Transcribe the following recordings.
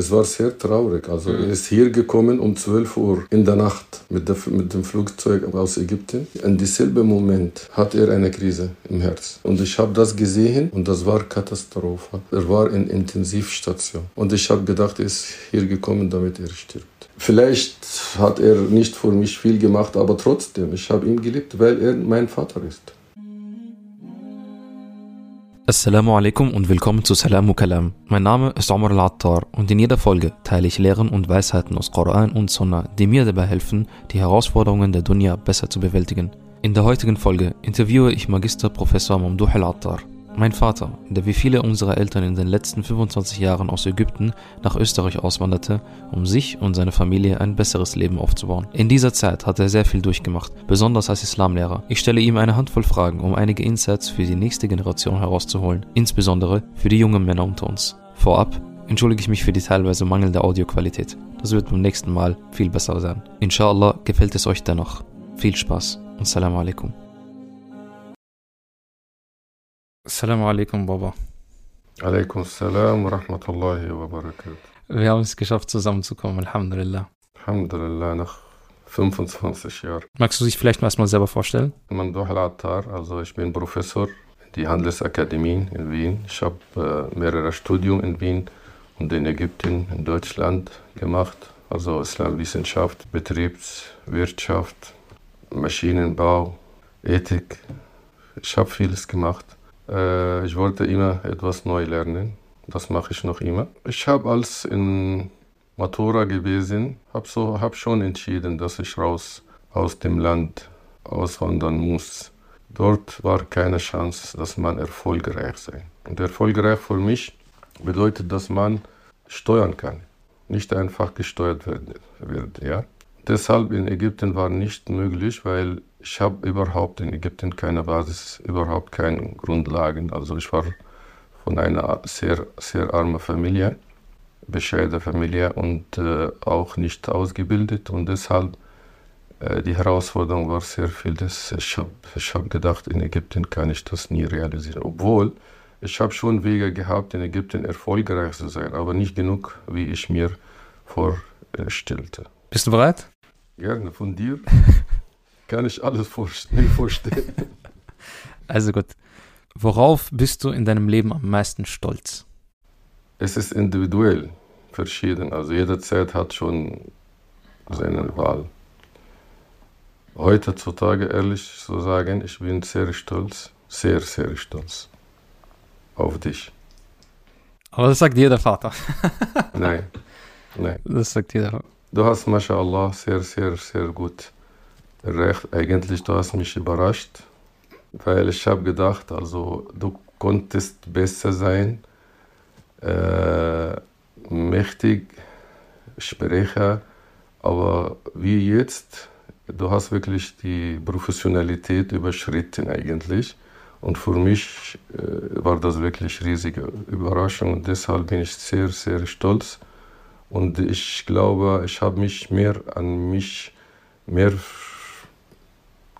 es war sehr traurig. Also er ist hier gekommen um 12 Uhr in der Nacht mit, der, mit dem Flugzeug aus Ägypten. In dieselben Moment hat er eine Krise im Herz. Und ich habe das gesehen und das war Katastrophe. Er war in Intensivstation. Und ich habe gedacht, er ist hier gekommen, damit er stirbt. Vielleicht hat er nicht für mich viel gemacht, aber trotzdem, ich habe ihn geliebt, weil er mein Vater ist. Assalamu alaikum und willkommen zu Salamu Kalam. Mein Name ist Omar Al-Attar und in jeder Folge teile ich Lehren und Weisheiten aus Koran und Sunnah, die mir dabei helfen, die Herausforderungen der Dunya besser zu bewältigen. In der heutigen Folge interviewe ich Magister Professor Mamdouh Al-Attar. Mein Vater, der wie viele unserer Eltern in den letzten 25 Jahren aus Ägypten nach Österreich auswanderte, um sich und seine Familie ein besseres Leben aufzubauen. In dieser Zeit hat er sehr viel durchgemacht, besonders als Islamlehrer. Ich stelle ihm eine Handvoll Fragen, um einige Insights für die nächste Generation herauszuholen, insbesondere für die jungen Männer unter uns. Vorab entschuldige ich mich für die teilweise mangelnde Audioqualität. Das wird beim nächsten Mal viel besser sein. Inshallah gefällt es euch dennoch. Viel Spaß und Salam alaikum. Assalamu alaikum, Baba. Alaikum salam wa rahmatullahi wa barakatuh. Wir haben es geschafft, zusammenzukommen, Alhamdulillah. Alhamdulillah, nach 25 Jahren. Magst du dich vielleicht mal erstmal selber vorstellen? Mamdouh Al-Attar, also ich bin Professor in die Handelsakademie in Wien. Ich habe äh, mehrere Studien in Wien und in Ägypten, in Deutschland gemacht. Also Islamwissenschaft, Betriebswirtschaft, Maschinenbau, Ethik. Ich habe vieles gemacht. Äh, ich wollte immer etwas neu lernen. Das mache ich noch immer. Ich habe als in Matura gewesen, habe so, hab schon entschieden, dass ich raus aus dem Land auswandern muss. Dort war keine Chance, dass man erfolgreich sein. Und erfolgreich für mich bedeutet, dass man steuern kann, nicht einfach gesteuert wird. Ja? Deshalb in Ägypten war nicht möglich, weil ich habe überhaupt in Ägypten keine Basis, überhaupt keine Grundlagen. Also ich war von einer sehr, sehr armen Familie, bescheidene Familie und äh, auch nicht ausgebildet. Und deshalb äh, die Herausforderung war sehr viel. Das, ich habe ich hab gedacht, in Ägypten kann ich das nie realisieren. Obwohl ich habe schon Wege gehabt, in Ägypten erfolgreich zu sein, aber nicht genug, wie ich mir vorstellte. Bist du bereit? Gerne, von dir kann ich alles vorstellen. vorstellen. Also gut. Worauf bist du in deinem Leben am meisten stolz? Es ist individuell verschieden. Also jede Zeit hat schon seine Wahl. Heutzutage, ehrlich zu sagen, ich bin sehr stolz, sehr, sehr stolz auf dich. Aber das sagt jeder Vater. nein, nein. Das sagt jeder. Du hast, mashallah, sehr, sehr, sehr gut recht. Eigentlich, du hast mich überrascht, weil ich habe gedacht, also du konntest besser sein, äh, mächtig, Sprecher, aber wie jetzt, du hast wirklich die Professionalität überschritten eigentlich. Und für mich äh, war das wirklich riesige Überraschung und deshalb bin ich sehr, sehr stolz. Und ich glaube, ich habe mich mehr an mich mehr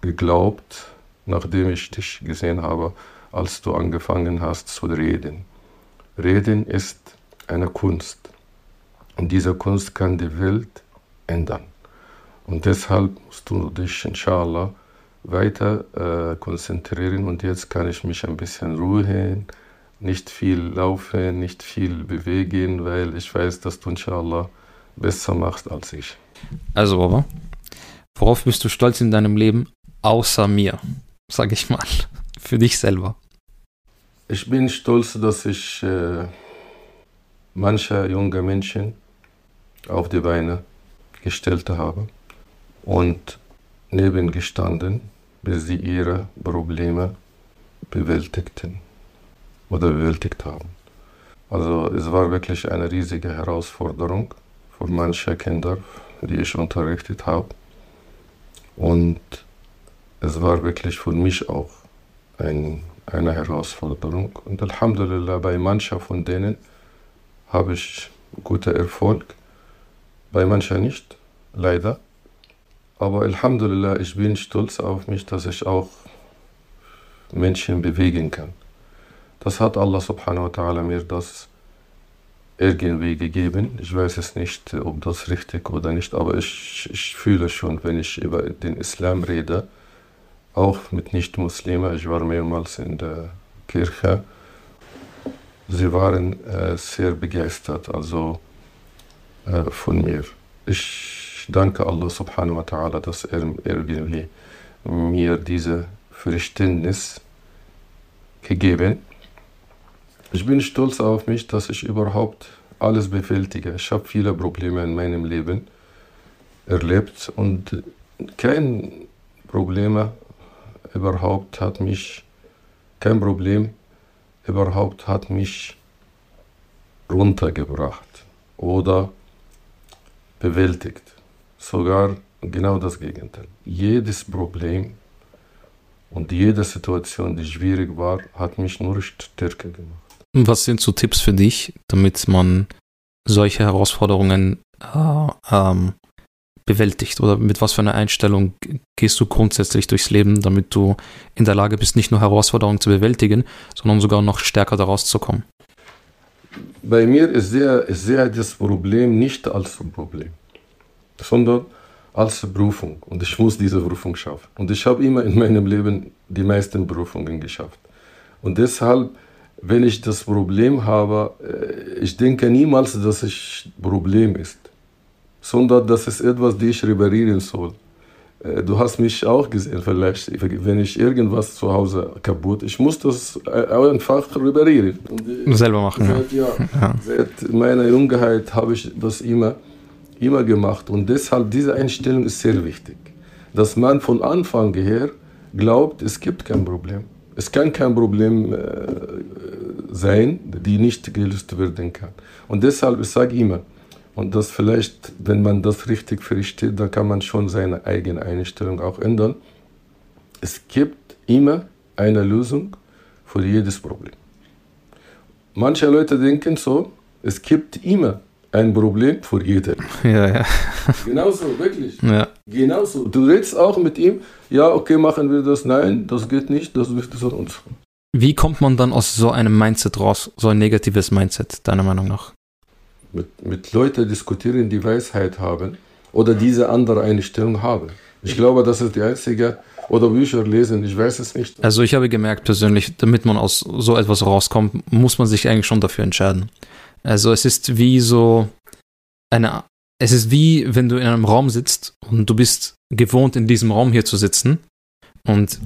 geglaubt, nachdem ich dich gesehen habe, als du angefangen hast zu reden. Reden ist eine Kunst. Und diese Kunst kann die Welt ändern. Und deshalb musst du dich, inshallah, weiter äh, konzentrieren. Und jetzt kann ich mich ein bisschen ruhen, nicht viel laufen, nicht viel bewegen, weil ich weiß, dass du, inshallah, besser machst als ich. Also, Baba, worauf bist du stolz in deinem Leben, außer mir, sag ich mal, für dich selber? Ich bin stolz, dass ich äh, manche junge Menschen auf die Beine gestellt habe und neben gestanden, bis sie ihre Probleme bewältigten oder bewältigt haben. Also es war wirklich eine riesige Herausforderung für manche Kinder, die ich unterrichtet habe. Und es war wirklich für mich auch ein, eine Herausforderung. Und Alhamdulillah, bei manchen von denen habe ich guten Erfolg, bei manchen nicht, leider. Aber Alhamdulillah, ich bin stolz auf mich, dass ich auch Menschen bewegen kann. Das hat Allah subhanahu wa ta'ala mir das irgendwie gegeben. Ich weiß es nicht, ob das richtig oder nicht, aber ich, ich fühle schon, wenn ich über den Islam rede, auch mit Nicht-Muslimen, ich war mehrmals in der Kirche, sie waren äh, sehr begeistert also äh, von mir. Ich danke Allah subhanahu wa ta'ala, dass er irgendwie mir diese Verständnis gegeben ich bin stolz auf mich, dass ich überhaupt alles bewältige. Ich habe viele Probleme in meinem Leben erlebt und kein Problem überhaupt hat mich, kein Problem überhaupt hat mich runtergebracht oder bewältigt. Sogar genau das Gegenteil. Jedes Problem und jede Situation, die schwierig war, hat mich nur stärker gemacht. Was sind so Tipps für dich, damit man solche Herausforderungen äh, ähm, bewältigt? Oder mit was für einer Einstellung gehst du grundsätzlich durchs Leben, damit du in der Lage bist, nicht nur Herausforderungen zu bewältigen, sondern sogar noch stärker daraus zu kommen? Bei mir ist sehr, sehr das Problem nicht als Problem, sondern als Berufung. Und ich muss diese Berufung schaffen. Und ich habe immer in meinem Leben die meisten Berufungen geschafft. Und deshalb wenn ich das Problem habe, äh, ich denke niemals, dass es Problem ist, sondern dass es etwas, das ich reparieren soll. Äh, du hast mich auch gesehen, vielleicht, wenn ich irgendwas zu Hause kaputt, ich muss das äh, einfach reparieren. Selber machen, seit, ja. ja. Seit meiner Jungheit habe ich das immer, immer gemacht und deshalb diese Einstellung ist sehr wichtig, dass man von Anfang her glaubt, es gibt kein Problem. Es kann kein Problem äh, sein, die nicht gelöst werden kann. Und deshalb, ich sage immer, und das vielleicht, wenn man das richtig versteht, dann kann man schon seine eigene Einstellung auch ändern. Es gibt immer eine Lösung für jedes Problem. Manche Leute denken so, es gibt immer ein Problem für jeden. Ja, ja. Genauso, wirklich. Ja. Genauso. Du redest auch mit ihm, ja, okay, machen wir das, nein, das geht nicht, das wird so und so. Wie kommt man dann aus so einem Mindset raus, so ein negatives Mindset, deiner Meinung nach? Mit, mit Leuten diskutieren, die Weisheit haben oder diese andere Einstellung haben. Ich glaube, das ist die einzige, oder Bücher lesen, ich weiß es nicht. Also ich habe gemerkt persönlich, damit man aus so etwas rauskommt, muss man sich eigentlich schon dafür entscheiden. Also es ist wie so eine, es ist wie wenn du in einem Raum sitzt und du bist gewohnt in diesem Raum hier zu sitzen und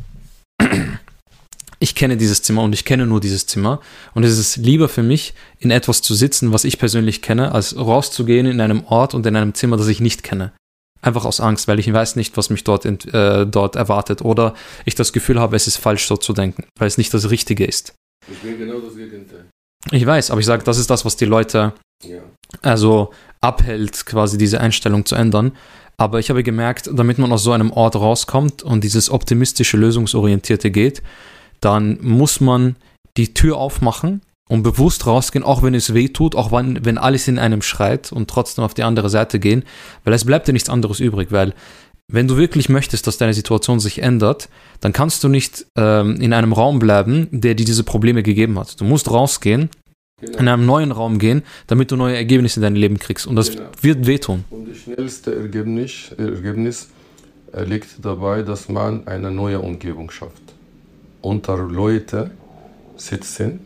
ich kenne dieses Zimmer und ich kenne nur dieses Zimmer. Und es ist lieber für mich, in etwas zu sitzen, was ich persönlich kenne, als rauszugehen in einem Ort und in einem Zimmer, das ich nicht kenne. Einfach aus Angst, weil ich weiß nicht, was mich dort, äh, dort erwartet. Oder ich das Gefühl habe, es ist falsch, so zu denken, weil es nicht das Richtige ist. Ich bin genau das Gegenteil. Ich weiß, aber ich sage, das ist das, was die Leute ja. also abhält, quasi diese Einstellung zu ändern. Aber ich habe gemerkt, damit man aus so einem Ort rauskommt und dieses optimistische, lösungsorientierte geht, dann muss man die Tür aufmachen und bewusst rausgehen, auch wenn es weh tut, auch wenn, wenn alles in einem schreit und trotzdem auf die andere Seite gehen, weil es bleibt dir nichts anderes übrig, weil wenn du wirklich möchtest, dass deine Situation sich ändert, dann kannst du nicht ähm, in einem Raum bleiben, der dir diese Probleme gegeben hat. Du musst rausgehen, genau. in einem neuen Raum gehen, damit du neue Ergebnisse in deinem Leben kriegst. Und das genau. wird wehtun. Und das schnellste Ergebnis, Ergebnis liegt dabei, dass man eine neue Umgebung schafft unter Leute sitzen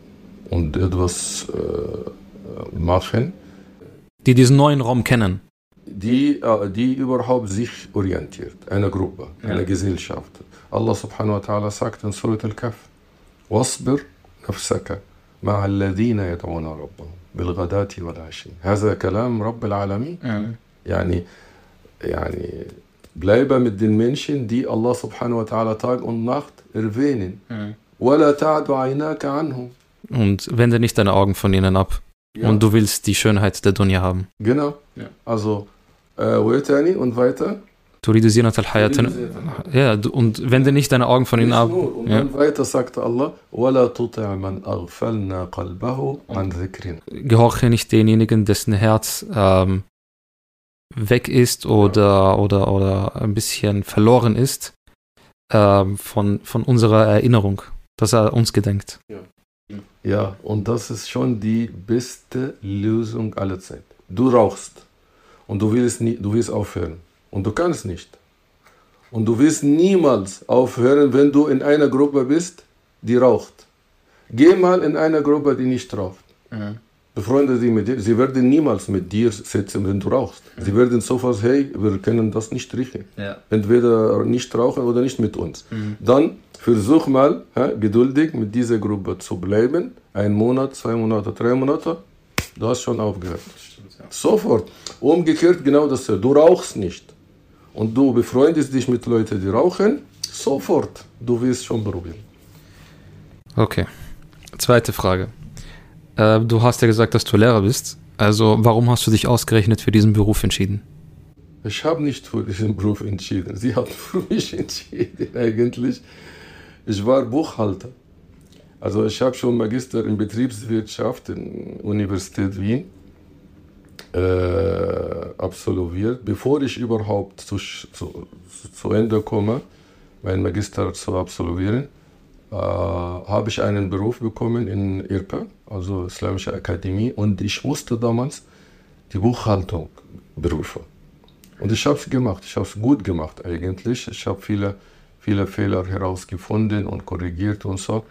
und etwas äh, machen. Die diesen neuen Raum kennen. Die, äh, die überhaupt sich orientiert, eine Gruppe, ja. eine Gesellschaft. Allah subhanahu wa ta'ala sagt in Surat al-Kaf, واصبر نفسك مع الذين يدعون ربهم بالغداة والعشي هذا كلام رب العالمين يعني يعني bleibe mit den Menschen, die Allah subhanahu wa ta'ala Tag und Nacht erwähnen. Und wende nicht deine Augen von ihnen ab. Ja. Und du willst die Schönheit der Dunya haben. Genau. Ja. Also, äh, und weiter. Ja, und wende nicht deine Augen von ihnen ab. Und ja. dann weiter sagte Allah, Gehorche nicht denjenigen, dessen Herz ähm, weg ist oder, oder, oder ein bisschen verloren ist äh, von, von unserer Erinnerung, dass er uns gedenkt. Ja. Ja, und das ist schon die beste Lösung aller Zeit. Du rauchst und du willst, nie, du willst aufhören und du kannst nicht. Und du wirst niemals aufhören, wenn du in einer Gruppe bist, die raucht. Geh mal in eine Gruppe, die nicht raucht. Mhm. Befreunde dich mit dir. Sie werden niemals mit dir sitzen, wenn du rauchst. Mhm. Sie werden sofort, hey, wir können das nicht riechen. Ja. Entweder nicht rauchen oder nicht mit uns. Mhm. Dann versuch mal, ja, geduldig mit dieser Gruppe zu bleiben. Ein Monat, zwei Monate, drei Monate. Du hast schon aufgehört. Stimmt, ja. Sofort. Umgekehrt genau dasselbe. Du rauchst nicht. Und du befreundest dich mit Leuten, die rauchen. Sofort. Du wirst schon probieren. Okay. Zweite Frage. Äh, du hast ja gesagt, dass du Lehrer bist. Also warum hast du dich ausgerechnet für diesen Beruf entschieden? Ich habe nicht für diesen Beruf entschieden. Sie haben für mich entschieden eigentlich. Ich war Buchhalter. Also ich habe schon Magister in Betriebswirtschaft in Universität Wien äh, absolviert, bevor ich überhaupt zu, zu, zu Ende komme, mein Magister zu absolvieren äh, habe ich einen Beruf bekommen in IRPA, also Islamische Akademie, und ich musste damals die Buchhaltung berufen. Und ich habe es gemacht, ich habe es gut gemacht eigentlich. Ich habe viele, viele Fehler herausgefunden und korrigiert und so.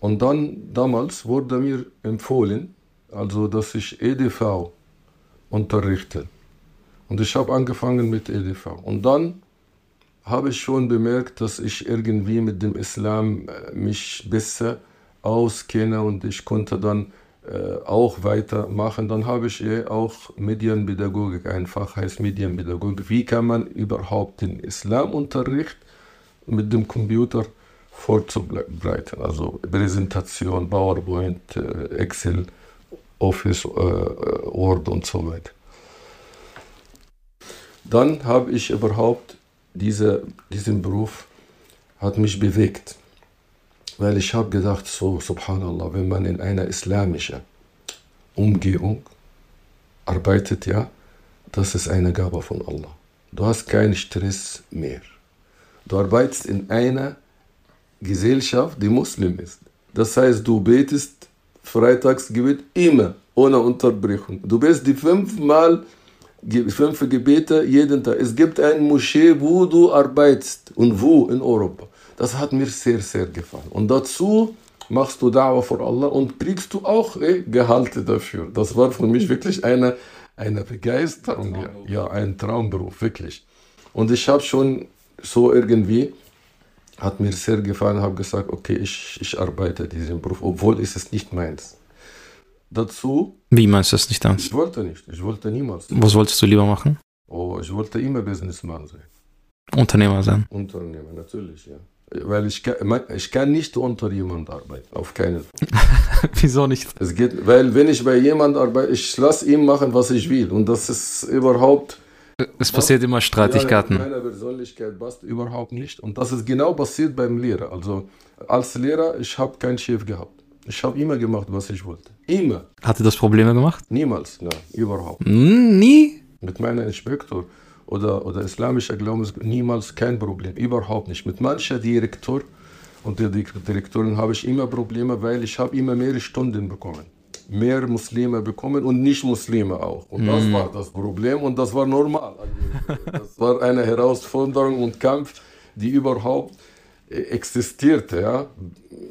Und dann damals wurde mir empfohlen, also dass ich EDV unterrichte. Und ich habe angefangen mit EDV. Und dann habe ich schon bemerkt, dass ich irgendwie mit dem Islam äh, mich besser auskenne und ich konnte dann äh, auch weitermachen. Dann habe ich eh auch Medienpädagogik, einfach heißt Medienpädagogik. Wie kann man überhaupt den Islamunterricht mit dem Computer vorzubereiten? Also Präsentation, PowerPoint, äh, Excel, Office, äh, Word und so weiter. Dann habe ich überhaupt diese, diesen Beruf hat mich bewegt. Weil ich habe gedacht, so, subhanallah, wenn man in einer islamischen Umgebung arbeitet, ja, das ist eine Gabe von Allah. Du hast keinen Stress mehr. Du arbeitest in einer Gesellschaft, die Muslim ist. Das heißt, du betest Freitagsgebet immer, ohne Unterbrechung. Du bist die fünfmal fünf Gebete jeden Tag. Es gibt eine Moschee, wo du arbeitest und wo in Europa. Das hat mir sehr, sehr gefallen. Und dazu machst du Da'wah vor Allah und kriegst du auch eh, Gehalte dafür. Das war für mich wirklich eine, eine Begeisterung. Ein ja, ein Traumberuf, wirklich. Und ich habe schon so irgendwie, hat mir sehr gefallen, habe gesagt, okay, ich, ich arbeite diesen Beruf, obwohl es ist nicht meins dazu. Wie meinst du das nicht ernst? Ich wollte nicht. Ich wollte niemals. Was wolltest du lieber machen? Oh, ich wollte immer Businessman sein. Unternehmer sein? Unternehmer, natürlich, ja. Weil ich kann, ich kann nicht unter jemand arbeiten, auf keinen Fall. Wieso nicht? Es geht, weil wenn ich bei jemand arbeite, ich lasse ihm machen, was ich will. Und das ist überhaupt... Es passiert immer Streitigkeiten. Ja, meine Persönlichkeit passt überhaupt nicht. Und das ist genau passiert beim Lehrer. Also als Lehrer, ich habe keinen Chef gehabt. Ich habe immer gemacht, was ich wollte. Immer. Hatte das Probleme gemacht? Niemals, nein, überhaupt. Hm, nie? Mit meinem Inspektor oder, oder islamischer Glauben niemals kein Problem, überhaupt nicht. Mit mancher Direktor und der Direktorin habe ich immer Probleme, weil ich habe immer mehr Stunden bekommen. Mehr Muslime bekommen und Nicht-Muslime auch. Und das mm. war das Problem und das war normal. Also, das war eine Herausforderung und Kampf, die überhaupt existierte. Ja.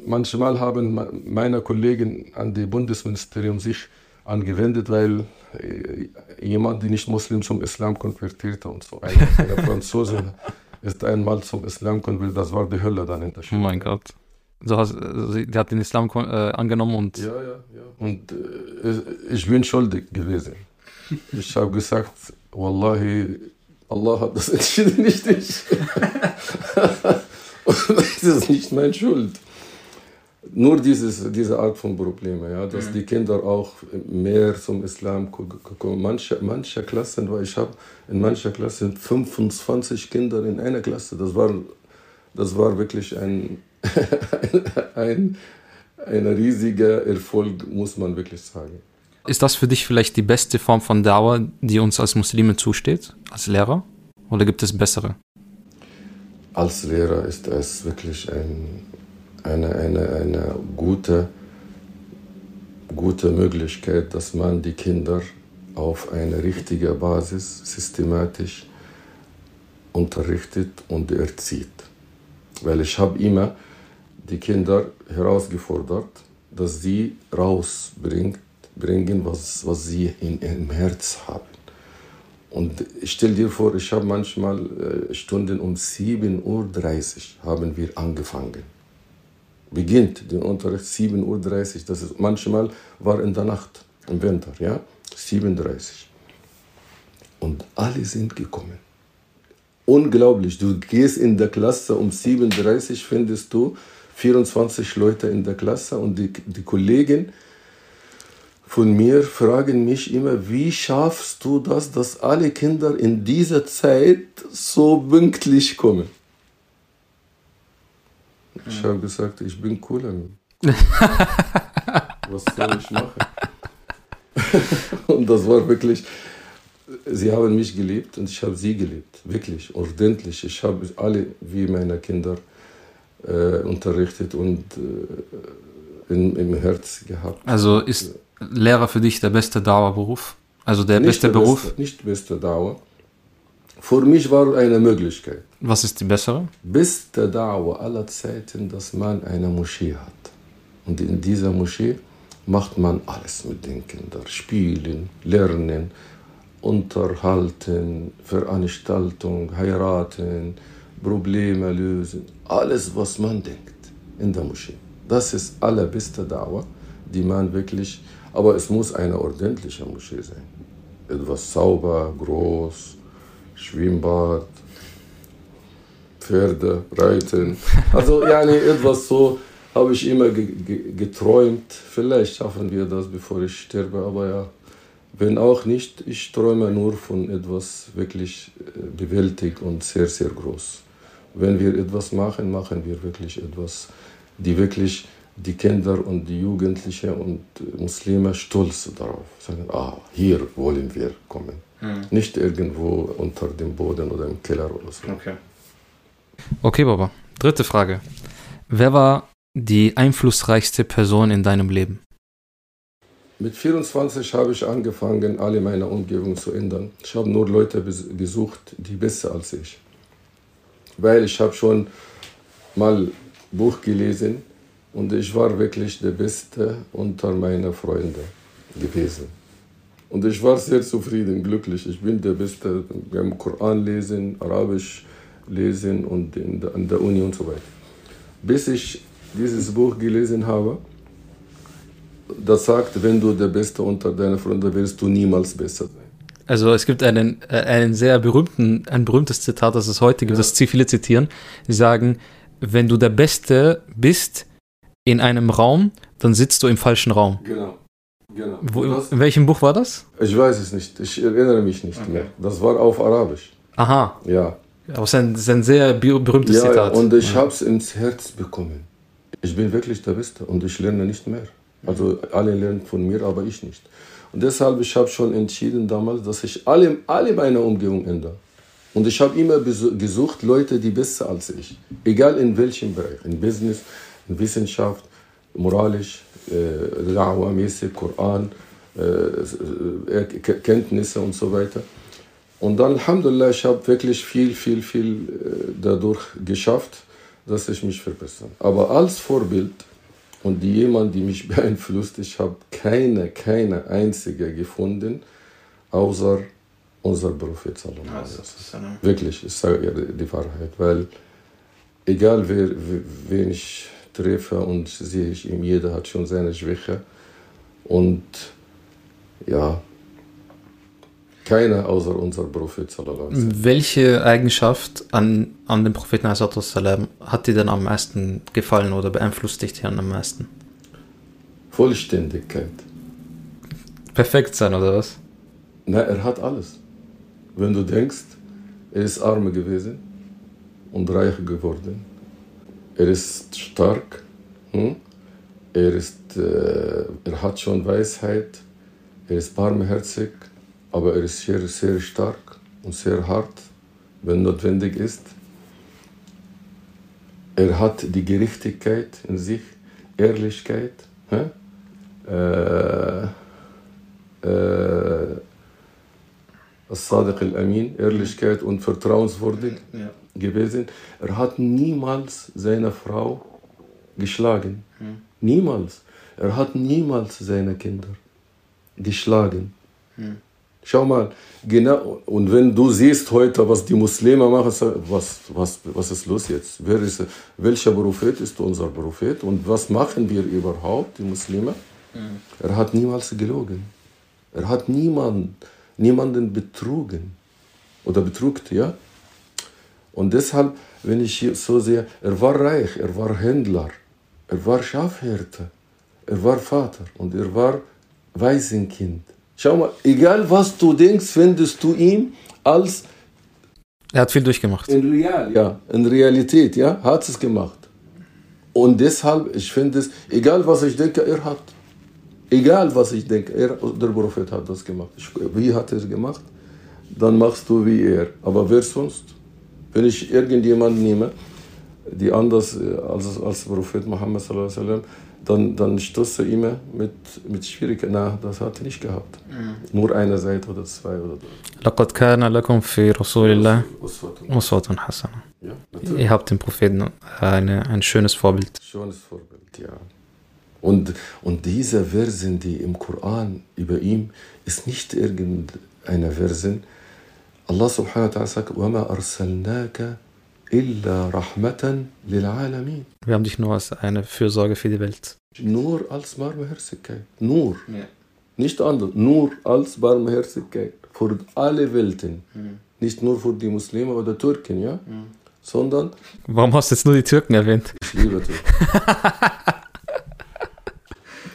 Manchmal haben meine Kollegen an das Bundesministerium sich angewendet, weil äh, jemand, der nicht Muslim zum Islam konvertierte und so. Eine, eine Franzose ist einmal zum Islam konvertiert, das war die Hölle dann in der Schule. Oh mein Gott. So hast, sie hat den Islam äh, angenommen und. Ja, ja, ja. Und äh, ich bin schuldig gewesen. Ich habe gesagt, Wallahi, Allah hat das entschieden, nicht ich. das ist nicht meine Schuld. Nur dieses, diese Art von Probleme, ja, dass mhm. die Kinder auch mehr zum Islam kommen. Manche, manche Klassen, weil ich habe in mancher Klasse 25 Kinder in einer Klasse. Das war, das war wirklich ein, ein, ein riesiger Erfolg, muss man wirklich sagen. Ist das für dich vielleicht die beste Form von Dauer, die uns als Muslime zusteht, als Lehrer? Oder gibt es bessere? Als Lehrer ist es wirklich ein, eine, eine, eine gute gute Möglichkeit, dass man die Kinder auf eine richtige Basis systematisch unterrichtet und erzieht. Weil ich habe immer die Kinder herausgefordert, dass sie rausbringen, was, was sie in ihrem Herz haben. Und stell dir vor, ich habe manchmal äh, Stunden um 7.30 Uhr haben wir angefangen. Beginnt den Unterricht 7.30 Uhr, das ist manchmal war in der Nacht, im Winter, ja, 7.30 Uhr. Und alle sind gekommen. Unglaublich, du gehst in der Klasse um 7.30 Uhr, findest du 24 Leute in der Klasse und die, die Kollegen, von mir fragen mich immer, wie schaffst du das, dass alle Kinder in dieser Zeit so pünktlich kommen? Ich habe gesagt, ich bin cooler. Was soll ich machen? und das war wirklich, sie haben mich geliebt und ich habe sie geliebt. Wirklich, ordentlich. Ich habe alle wie meine Kinder äh, unterrichtet und äh, in, im Herz gehabt. Also ist Lehrer für dich der beste Dauerberuf? Also der nicht beste der Beruf? Beste, nicht beste Dauer. Für mich war eine Möglichkeit. Was ist die bessere? Beste Dauer aller Zeiten, dass man eine Moschee hat. Und in dieser Moschee macht man alles mit den Kindern. Spielen, lernen, unterhalten, Veranstaltung, heiraten, Probleme lösen. Alles, was man denkt in der Moschee. Das ist allerbeste Dauer, die man wirklich aber es muss eine ordentliche Moschee sein. Etwas sauber, groß, Schwimmbad, Pferde, Reiten. Also ja, nee, etwas so habe ich immer ge ge geträumt. Vielleicht schaffen wir das, bevor ich sterbe, aber ja, wenn auch nicht, ich träume nur von etwas wirklich äh, bewältigt und sehr, sehr groß. Wenn wir etwas machen, machen wir wirklich etwas, die wirklich die Kinder und die Jugendlichen und Muslime stolz darauf. Sagen, ah, hier wollen wir kommen. Mhm. Nicht irgendwo unter dem Boden oder im Keller oder so. Okay. Okay, Baba. Dritte Frage. Wer war die einflussreichste Person in deinem Leben? Mit 24 habe ich angefangen, alle meine Umgebung zu ändern. Ich habe nur Leute gesucht, die besser als ich. Weil ich habe schon mal Buch gelesen und ich war wirklich der Beste unter meinen Freunden gewesen. Und ich war sehr zufrieden, glücklich. Ich bin der Beste beim Koran lesen, Arabisch lesen und in der, an der Uni und so weiter. Bis ich dieses Buch gelesen habe, das sagt, wenn du der Beste unter deinen Freunden wirst du niemals besser sein. Also es gibt einen, äh, einen sehr berühmten, ein berühmtes Zitat, das es heute gibt, ja. das viele zitieren. Sie sagen, wenn du der Beste bist, in einem Raum, dann sitzt du im falschen Raum. Genau. genau. Wo, in welchem Buch war das? Ich weiß es nicht. Ich erinnere mich nicht okay. mehr. Das war auf Arabisch. Aha. Ja. Aber es ist ein, ist ein sehr berühmtes ja, Zitat. Ja, und ich ja. habe es ins Herz bekommen. Ich bin wirklich der Beste und ich lerne nicht mehr. Also alle lernen von mir, aber ich nicht. Und deshalb, ich habe schon entschieden damals, dass ich alle, alle meine Umgebung ändere. Und ich habe immer gesucht Leute, die besser als ich. Egal in welchem Bereich. In Business, Wissenschaft, moralisch, äh, Da'wah-mäßig, Koran, äh, äh Kenntnisse und so weiter. Und dann, Alhamdulillah, ich habe wirklich viel, viel, viel dadurch geschafft, dass ich mich verbessere. Aber als Vorbild und die jemand, die mich beeinflusst, ich habe keine, keine einzige gefunden, außer unser Prophet Wirklich, ich sage die Wahrheit, weil egal wer, wen ich treffe und sehe ich ihm, jeder hat schon seine Schwäche. Und ja, keiner außer unser Prophet. Welche Eigenschaft an, an dem Propheten hat dir denn am meisten gefallen oder beeinflusst dich am meisten? Vollständigkeit. Perfekt sein oder was? Nein, er hat alles. Wenn du denkst, er ist arm gewesen und reich geworden, er ist stark, hm? er, ist, äh, er hat schon Weisheit, er ist barmherzig, aber er ist sehr, sehr stark und sehr hart, wenn notwendig ist. Er hat die Gerechtigkeit in sich, Ehrlichkeit. Hä? äh, äh, Sadiq al-Amin, Ehrlichkeit und vertrauenswürdig Ja. Gewesen. Er hat niemals seine Frau geschlagen. Niemals. Er hat niemals seine Kinder geschlagen. Schau mal, genau, und wenn du siehst heute, was die Muslime machen, was, was, was ist los jetzt? Wer ist, welcher Prophet ist unser Prophet und was machen wir überhaupt, die Muslime? Er hat niemals gelogen. Er hat niemand, niemanden betrogen oder betrugt, ja? Und deshalb, wenn ich hier so sehe, er war reich, er war Händler, er war Schafhirte, er war Vater und er war Waisenkind. Schau mal, egal was du denkst, findest du ihn als Er hat viel durchgemacht. in Real, ja, in Realität, ja, hat es gemacht. Und deshalb, ich finde es, egal was ich denke, er hat. Egal was ich denke, er, der Prophet hat das gemacht. Wie hat er es gemacht? Dann machst du wie er. Aber wer sonst? Wenn ich irgendjemanden nehme, die anders äh, als, als Prophet Muhammad sallallahu alaihi wasallam, dann, dann stoße ich immer mit, mit Schwierigkeiten. Na, das hat er nicht gehabt. Nur eine Seite oder zwei oder drei. لقد كان لكم في رسول الله Uswatun. أسوة حسنة. Ja, natürlich. Ihr habt den Propheten eine, ein schönes Vorbild. Schönes Vorbild, ja. Und, und diese Versen, die im Koran über ihm, ist nicht irgendeine Versen. Allah subhanahu wa ta'ala sagt, وَمَا أَرْسَلْنَاكَ إِلَّا رَحْمَةً لِلْعَالَمِينَ Wir haben dich nur als eine Fürsorge für die Welt. Nur als Barmherzigkeit. Nur. Nicht anders. Nur als Barmherzigkeit. Für alle Welten. Nicht nur für die Muslime oder Türken, ja? Sondern Warum hast du jetzt nur die Türken erwähnt? Ich liebe Türken.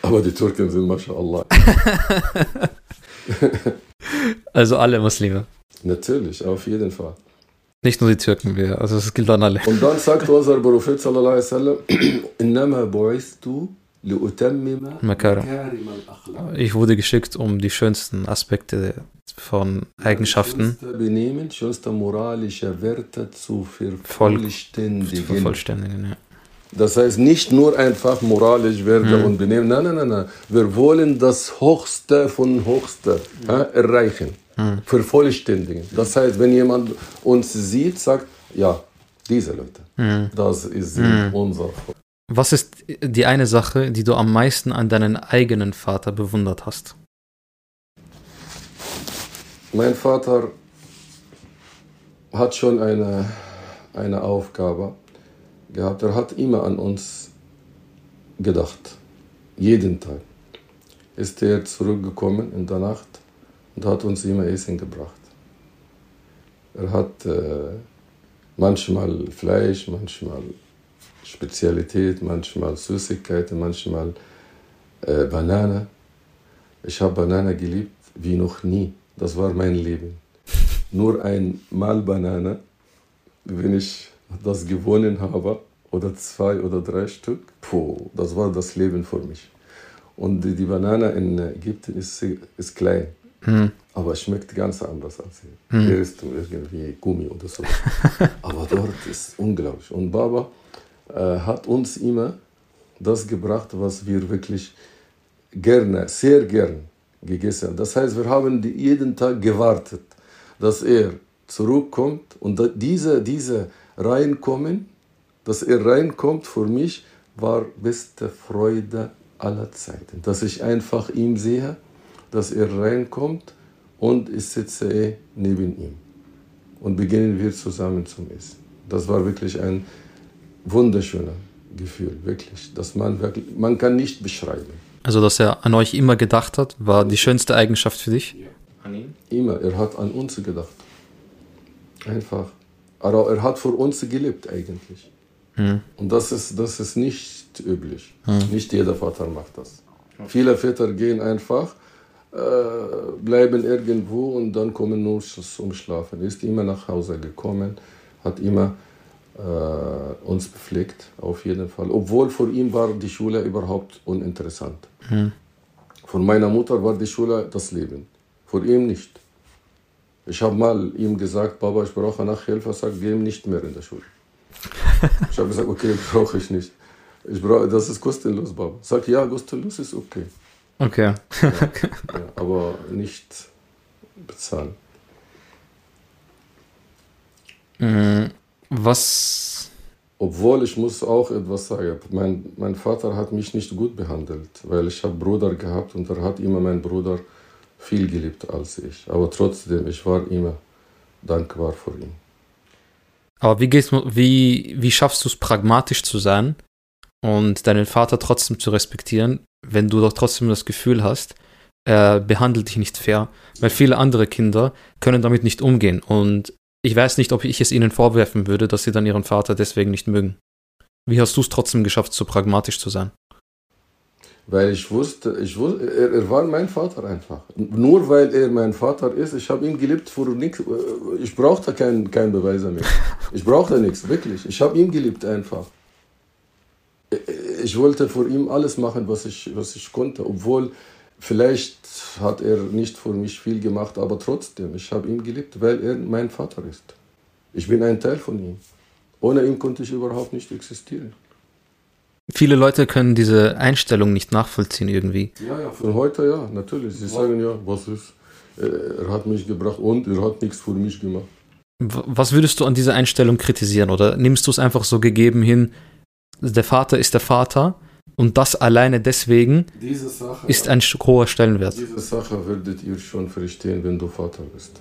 Aber die Türken sind mashallah. Also alle Muslime. Natürlich, auf jeden Fall. Nicht nur die Türken, wir, also es gilt an alle. Und dann sagt unser Prophet sallallahu alaihi wasallam, إنما بعثت لأتمم Makara. مكارم الأخلاق. Ich wurde geschickt, um die schönsten Aspekte von Eigenschaften Schönste Benehmen, schönste moralische Werte zu zu vervollständigen. vervollständigen. Ja. Das heißt nicht nur einfach moralisch werden und benehmen. Nein, nein, nein, nein. Wir wollen das Höchste von Höchste ja, erreichen. Vervollständigen. Das heißt, wenn jemand uns sieht, sagt, ja, diese Leute, das ist unser Volk. Was ist die eine Sache, die du am meisten an deinen eigenen Vater bewundert hast? Mein Vater hat schon eine, eine Aufgabe gehabt. Er hat immer an uns gedacht. Jeden Tag ist er zurückgekommen in der Nacht und hat uns immer Essen gebracht. Er hat äh, manchmal Fleisch, manchmal Spezialität, manchmal Süßigkeiten, manchmal äh, Banane. Ich habe Banane geliebt wie noch nie. Das war mein Leben. Nur einmal Banane, wenn ich das gewonnen habe, oder zwei oder drei Stück, puh, das war das Leben für mich. Und die, die Banane in Ägypten ist, ist klein, aber schmeckt ganz anders als hier. Hier ist irgendwie Gummi oder so. aber dort ist unglaublich. Und Baba äh, hat uns immer das gebracht, was wir wirklich gerne, sehr gern gegessen haben. Das heißt, wir haben jeden Tag gewartet, dass er zurückkommt und diese, diese reinkommen, dass er reinkommt, für mich war beste Freude aller Zeiten. Dass ich einfach ihn sehe, dass er reinkommt und ich sitze eh neben ihm. Und beginnen wir zusammen zum Essen. Das war wirklich ein wunderschöner Gefühl, wirklich. Dass man wirklich, man kann nicht beschreiben. Also, dass er an euch immer gedacht hat, war die schönste Eigenschaft für dich? An ihn? Immer, er hat an uns gedacht. Einfach. Aber er hat für uns gelebt eigentlich. Und das ist, das ist nicht üblich. Nicht jeder Vater macht das. Viele Väter gehen einfach, äh, bleiben irgendwo und dann kommen nur zum Schlafen. Er ist immer nach Hause gekommen, hat immer äh, uns bepflegt, auf jeden Fall. Obwohl für ihn war die Schule überhaupt uninteressant. Für meine Mutter war die Schule das Leben, für ihn nicht. Ich habe mal ihm gesagt, Papa, ich brauche Nachhilfe. Er sagt, geh nicht mehr in der Schule. Ich habe gesagt, okay, brauche ich nicht. Ich brauche, das ist kostenlos, Papa. Sagt, ja, kostenlos ist okay. Okay. ja, ja, aber nicht bezahlen. Mhm. Was. Obwohl ich muss auch etwas sagen. Mein, mein Vater hat mich nicht gut behandelt, weil ich habe Bruder gehabt und er hat immer meinen Bruder viel geliebt als ich. Aber trotzdem, ich war immer dankbar für ihn. Aber wie, gehst, wie, wie schaffst du es, pragmatisch zu sein und deinen Vater trotzdem zu respektieren, wenn du doch trotzdem das Gefühl hast, er behandelt dich nicht fair? Weil viele andere Kinder können damit nicht umgehen. Und ich weiß nicht, ob ich es ihnen vorwerfen würde, dass sie dann ihren Vater deswegen nicht mögen. Wie hast du es trotzdem geschafft, so pragmatisch zu sein? Weil ich wusste, ich wusste er, er, war mein Vater einfach. Nur weil er mein Vater ist, ich habe ihn geliebt für nichts. Ich brauchte keinen kein Beweise mehr. Ich brauchte nichts, wirklich. Ich habe ihn geliebt einfach. Ich wollte für ihn alles machen, was ich, was ich konnte. Obwohl, vielleicht hat er nicht für mich viel gemacht, aber trotzdem, ich habe ihn geliebt, weil er mein Vater ist. Ich bin ein Teil von ihm. Ohne ihn konnte ich überhaupt nicht existieren. Viele Leute können diese Einstellung nicht nachvollziehen irgendwie. Ja, ja, von heute ja, natürlich. Sie sagen ja, was ist, er hat mich gebracht und er hat nichts für mich gemacht. Was würdest du an dieser Einstellung kritisieren oder nimmst du es einfach so gegeben hin, der Vater ist der Vater und das alleine deswegen Sache, ist ein hoher Stellenwert? Diese Sache würdet ihr schon verstehen, wenn du Vater bist.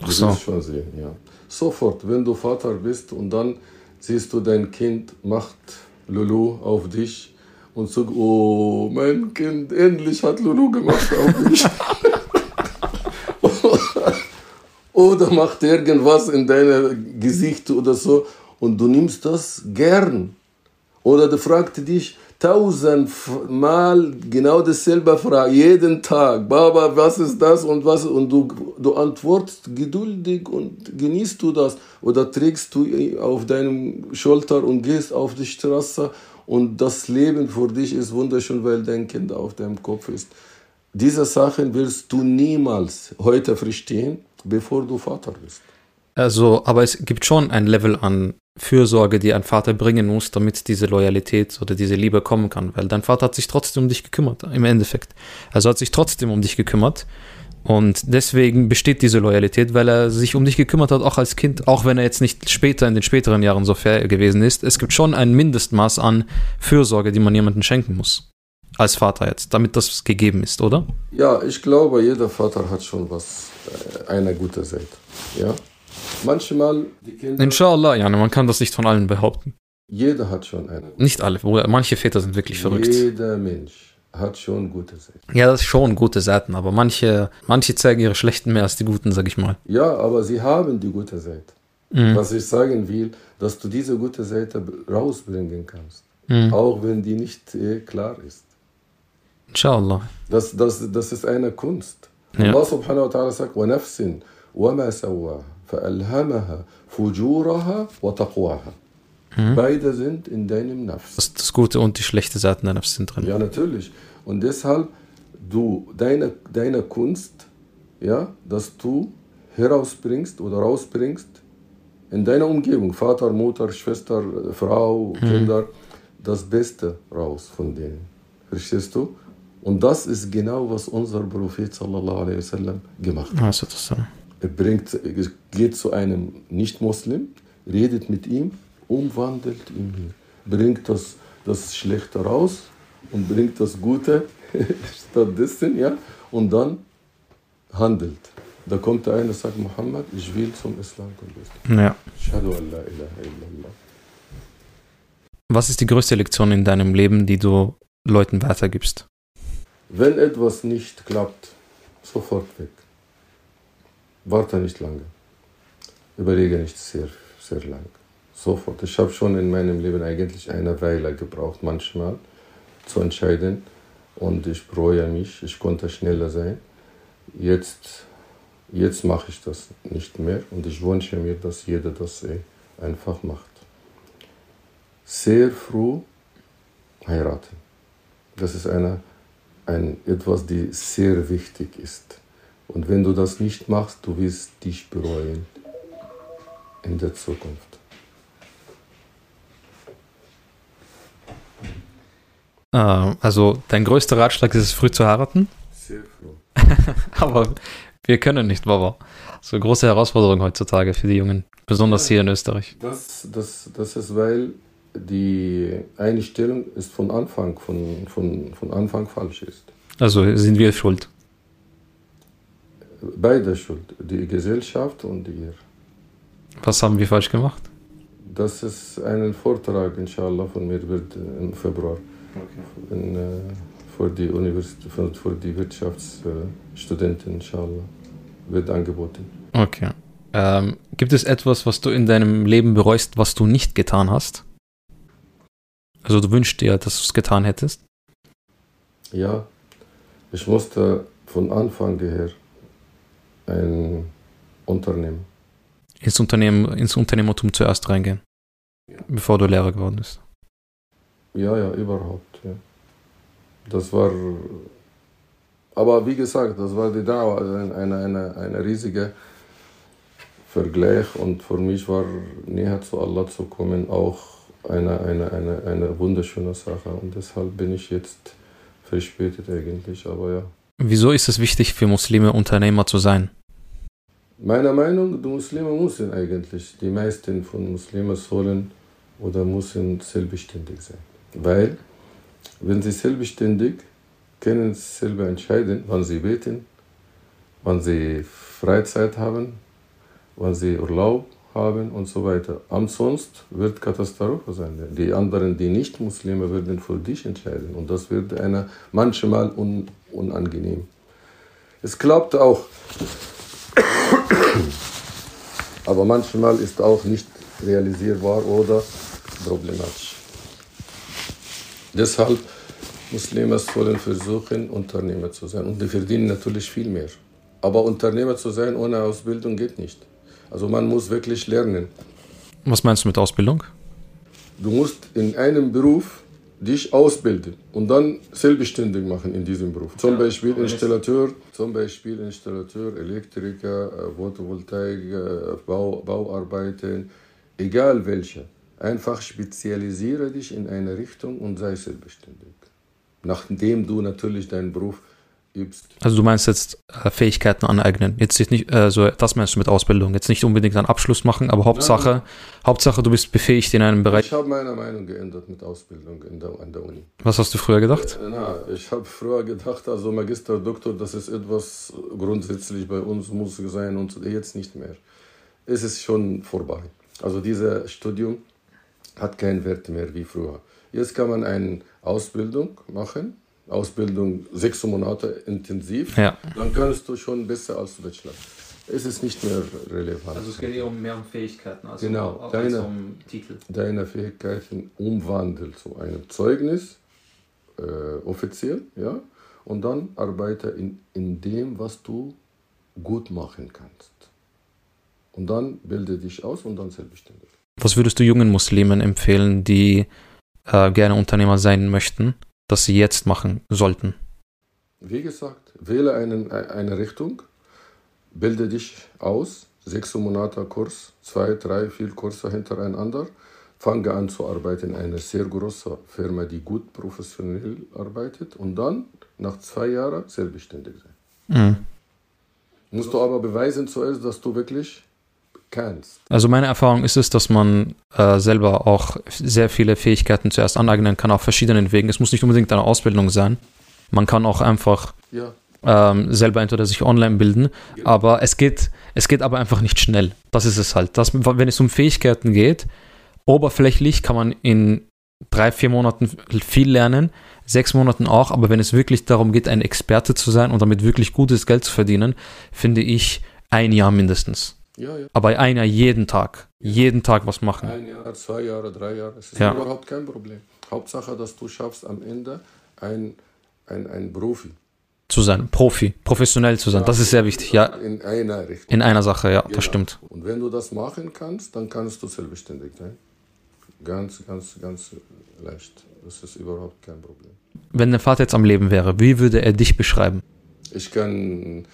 Du Ach so. schon sehen, ja. Sofort, wenn du Vater bist und dann siehst du, dein Kind macht Lulu auf dich und sagt, oh, mein Kind, endlich hat Lulu gemacht auf mich. oder macht irgendwas in deinem Gesicht oder so und du nimmst das gern. Oder du fragt dich tausendmal genau dasselbe Frage, jeden Tag, Baba, was ist das und was, und du, du antwortest geduldig und genießt du das. Oder trägst du auf deinem Schulter und gehst auf die Straße und das Leben für dich ist wunderschön, weil dein Kind auf deinem Kopf ist. Diese Sachen wirst du niemals heute verstehen, bevor du Vater bist. Also, aber es gibt schon ein Level an Fürsorge, die ein Vater bringen muss, damit diese Loyalität oder diese Liebe kommen kann. Weil dein Vater hat sich trotzdem um dich gekümmert, im Endeffekt. Also hat sich trotzdem um dich gekümmert. Und deswegen besteht diese Loyalität, weil er sich um dich gekümmert hat, auch als Kind, auch wenn er jetzt nicht später in den späteren Jahren so fair gewesen ist. Es gibt schon ein Mindestmaß an Fürsorge, die man jemandem schenken muss. Als Vater jetzt, damit das gegeben ist, oder? Ja, ich glaube, jeder Vater hat schon was, äh, eine gute Seite. Ja, Manchmal die Kinder. Inshallah, ja, man kann das nicht von allen behaupten. Jeder hat schon eine. Nicht alle, manche Väter sind wirklich verrückt. Jeder Mensch hat schon gute Seiten. Ja, das ist schon gute Seiten, aber manche, manche zeigen ihre schlechten mehr als die guten, sag ich mal. Ja, aber sie haben die gute Seite. Mhm. Was ich sagen will, dass du diese gute Seite rausbringen kannst. Mhm. Auch wenn die nicht äh, klar ist. Inshallah. Das, das, das ist eine Kunst. Ja. Allah subhanahu wa ta'ala sagt, وَنَفْسٍ وَمَا سَوَّاهَا فألهمها فجورها وتقواها. Mhm. Beide sind in deinem Nafs. Das, das gute und die schlechte Seiten der Nafs sind drin. Ja, natürlich. Und deshalb, du, deine, deine Kunst, ja, dass du herausbringst oder rausbringst in deiner Umgebung, Vater, Mutter, Schwester, Frau, mhm. Kinder, das Beste raus von denen. Verstehst du? Und das ist genau, was unser Prophet sallallahu alaihi wasallam gemacht hat. Bringt, geht zu einem Nicht-Muslim, redet mit ihm, umwandelt ihn, bringt das, das Schlechte raus und bringt das Gute stattdessen, ja, und dann handelt. Da kommt der eine und sagt, Muhammad, ich will zum Islam kommen. Ja. Was ist die größte Lektion in deinem Leben, die du Leuten weitergibst? Wenn etwas nicht klappt, sofort weg. Warte nicht lange. Überlege nicht sehr, sehr lang. Sofort. Ich habe schon in meinem Leben eigentlich eine Weile gebraucht, manchmal zu entscheiden. Und ich bereue mich, ich konnte schneller sein. Jetzt, jetzt mache ich das nicht mehr und ich wünsche mir, dass jeder das eh einfach macht. Sehr früh heiraten. Das ist eine, ein, etwas, die sehr wichtig ist. Und wenn du das nicht machst, du wirst dich bereuen in der Zukunft. Äh, also dein größter Ratschlag ist es, früh zu heiraten? Sehr früh. Aber wir können nicht, Baba. So eine große Herausforderung heutzutage für die Jungen, besonders hier in Österreich. Das, das, das ist, weil die Einstellung ist von Anfang, von, von, von Anfang falsch ist. Also sind wir schuld. Beide schuld, die Gesellschaft und ihr. Was haben wir falsch gemacht? Das ist ein Vortrag, inshallah, von mir wird im Februar in, äh, für, die Universität, für, für die Wirtschaftsstudenten, inshallah, wird angeboten. Okay. Ähm, gibt es etwas, was du in deinem Leben bereust, was du nicht getan hast? Also du wünschst dir, dass du es getan hättest? Ja, ich musste von Anfang her ein Unternehmen. Ins Unternehmen, ins Unternehmertum zuerst reingehen, bevor du Lehrer geworden bist. Ja, ja, überhaupt. Ja. Das war, aber wie gesagt, das war die Dauer, eine, eine, eine, eine riesige Vergleich und für mich war näher zu Allah zu kommen auch eine, eine, eine, eine wunderschöne Sache und deshalb bin ich jetzt verspätet eigentlich, aber ja. Wieso ist es wichtig für Muslime Unternehmer zu sein? Meiner Meinung, die Muslime müssen eigentlich, die meisten von Muslimen sollen oder müssen selbstständig sein. Weil, wenn sie selbstständig können sie selber entscheiden, wann sie beten, wann sie Freizeit haben, wann sie Urlaub haben und so weiter. Ansonsten wird Katastrophe sein. Die anderen, die nicht Muslime, werden für dich entscheiden und das wird einer manchmal un unangenehm. Es klappt auch, aber manchmal ist auch nicht realisierbar oder problematisch. Deshalb Muslime sollen versuchen, Unternehmer zu sein. Und die verdienen natürlich viel mehr. Aber Unternehmer zu sein ohne Ausbildung geht nicht. Also man muss wirklich lernen. Was meinst du mit Ausbildung? Du musst in einem Beruf dich ausbilden und dann selbstständig machen in diesem Beruf. Zum Beispiel Installateur, zum Beispiel Installateur, Elektriker, äh, Photovoltaik, äh, Bau, Bauarbeiten, egal welche. Einfach spezialisiere dich in eine Richtung und sei selbstständig. Nachdem du natürlich deinen Beruf übst. Also du meinst jetzt äh, Fähigkeiten aneignen. Jetzt nicht, also das meinst du mit Ausbildung. Jetzt nicht unbedingt einen Abschluss machen, aber Hauptsache, Nein. Hauptsache du bist befähigt in einem Bereich. Ich habe meine Meinung geändert mit Ausbildung in der, an der Uni. Was hast du früher gedacht? Äh, na, ich habe früher gedacht, also Magister, Doktor, das ist etwas grundsätzlich bei uns muss sein und jetzt nicht mehr. Es ist schon vorbei. Also dieses Studium hat keinen Wert mehr wie früher. Jetzt kann man eine Ausbildung machen, Ausbildung sechs Monate intensiv, ja. dann kannst du schon besser als Bachelor. Es ist nicht mehr relevant. Also es geht eher um mehr um Fähigkeiten als, genau, um, deine, als um Titel. Deine Fähigkeiten umwandeln zu einem Zeugnis, äh, offiziell, ja, und dann arbeite in, in dem, was du gut machen kannst. Und dann bilde dich aus und dann selbstständig. Was würdest du jungen Muslimen empfehlen, die äh, gerne Unternehmer sein möchten, dass sie jetzt machen sollten? Wie gesagt, wähle einen, eine Richtung, bilde dich aus, sechs Monate Kurs, zwei, drei, vier Kurse hintereinander, fange an zu arbeiten in einer sehr großen Firma, die gut professionell arbeitet und dann nach zwei Jahren selbstständig sein. Mhm. Musst du aber beweisen zuerst, dass du wirklich kannst. Also meine Erfahrung ist es, dass man äh, selber auch sehr viele Fähigkeiten zuerst aneignen kann auf verschiedenen Wegen. Es muss nicht unbedingt eine Ausbildung sein. Man kann auch einfach ja. ähm, selber entweder sich online bilden, ja. aber es geht, es geht aber einfach nicht schnell. Das ist es halt. Das, wenn es um Fähigkeiten geht, oberflächlich kann man in drei, vier Monaten viel lernen, sechs Monaten auch, aber wenn es wirklich darum geht, ein Experte zu sein und damit wirklich gutes Geld zu verdienen, finde ich ein Jahr mindestens. Ja, ja. Aber einer jeden Tag. Jeden Tag was machen. Ein Jahr, zwei Jahre, drei Jahre. Es ist überhaupt kein Problem. Hauptsache, dass du schaffst am Ende ein, ein, ein Profi. Zu sein, Profi, professionell zu sein, ja, das ist sehr wichtig, ja. In einer Richtung. In einer Sache, ja, genau. das stimmt. Und wenn du das machen kannst, dann kannst du selbstständig sein. Ganz, ganz, ganz leicht. Das ist überhaupt kein Problem. Wenn dein Vater jetzt am Leben wäre, wie würde er dich beschreiben? Ich kann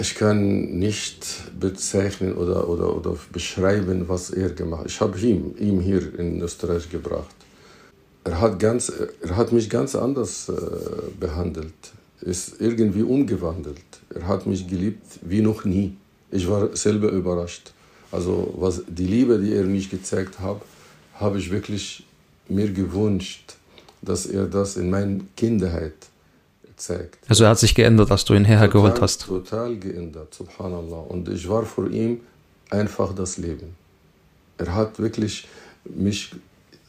ich kann nicht bezeichnen oder, oder, oder beschreiben, was er gemacht hat. Ich habe ihn, ihn hier in Österreich gebracht. er hat, ganz, er hat mich ganz anders äh, behandelt, ist irgendwie umgewandelt. Er hat mich geliebt wie noch nie. Ich war selber überrascht. Also was, die Liebe, die er mich gezeigt hat, habe ich wirklich mir gewünscht, dass er das in meiner Kindheit zeigt. Also er hat sich geändert, als du ihn hergeholt hast. Total geändert, subhanallah. Und ich war für ihn einfach das Leben. Er hat wirklich mich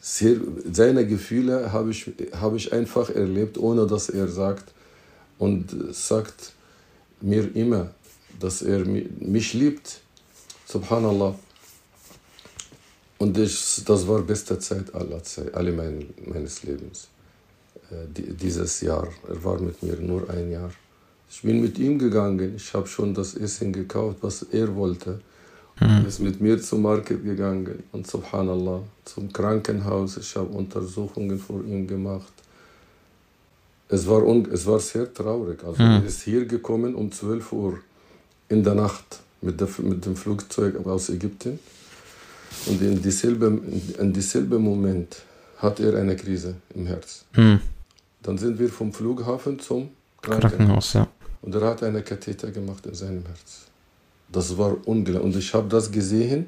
sehr, seine Gefühle habe ich, habe ich einfach erlebt, ohne dass er sagt und sagt mir immer, dass er mich liebt. Subhanallah. Und ich, das war beste Zeit aller Zeit, alle mein, meines Lebens. Äh, dieses Jahr. Er war mit mir nur ein Jahr. Ich bin mit ihm gegangen. Ich habe schon das Essen gekauft, was er wollte. Mhm. ist mit mir zum Market gegangen und subhanallah zum Krankenhaus. Ich habe Untersuchungen vor ihm gemacht. Es war, es war sehr traurig. Also mhm. er ist hier gekommen um 12 Uhr in der Nacht mit, der, mit dem Flugzeug aus Ägypten. Und in dieselbe, in dieselbe Moment hat er eine Krise im Herz. Mhm. Dann sind wir vom Flughafen zum Krankenhaus. Krankenhaus ja. Und er hat eine Katheter gemacht in seinem Herz. Das war unglaublich. Und ich habe das gesehen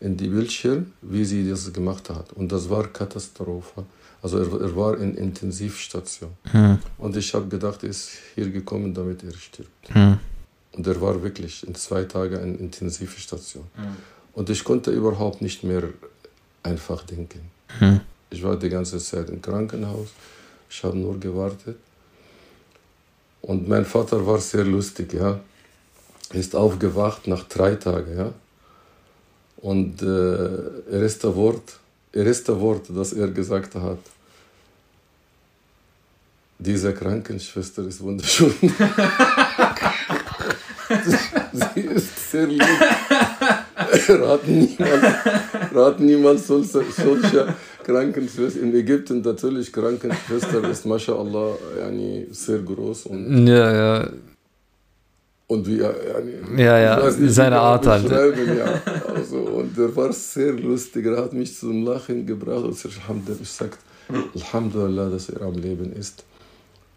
in die Bildschirm, wie sie das gemacht hat. Und das war Katastrophe. Also er, er war in Intensivstation. Hm. Und ich habe gedacht, er ist hier gekommen, damit er stirbt. Hm. Und er war wirklich in zwei Tagen in Intensivstation. Hm. Und ich konnte überhaupt nicht mehr einfach denken. Ich war die ganze Zeit im Krankenhaus. Ich habe nur gewartet. Und mein Vater war sehr lustig, ja. Er ist aufgewacht nach drei Tagen, ja. Und äh, erste Wort, erste Wort, das er gesagt hat, diese Krankenschwester ist wunderschön. sie ist sehr lieb. Er hat niemals, er hat niemals solche, solche Krankenschwester. In Ägypten natürlich Krankenschwester ist, mashallah, yani, sehr groß. Und ja, ja. Und wie, yani, ja, ja, nicht, seine Art halt. Ja. Also, und er war sehr lustig, er hat mich zum Lachen gebracht. Und ich sagte, Alhamdulillah, dass er am Leben ist.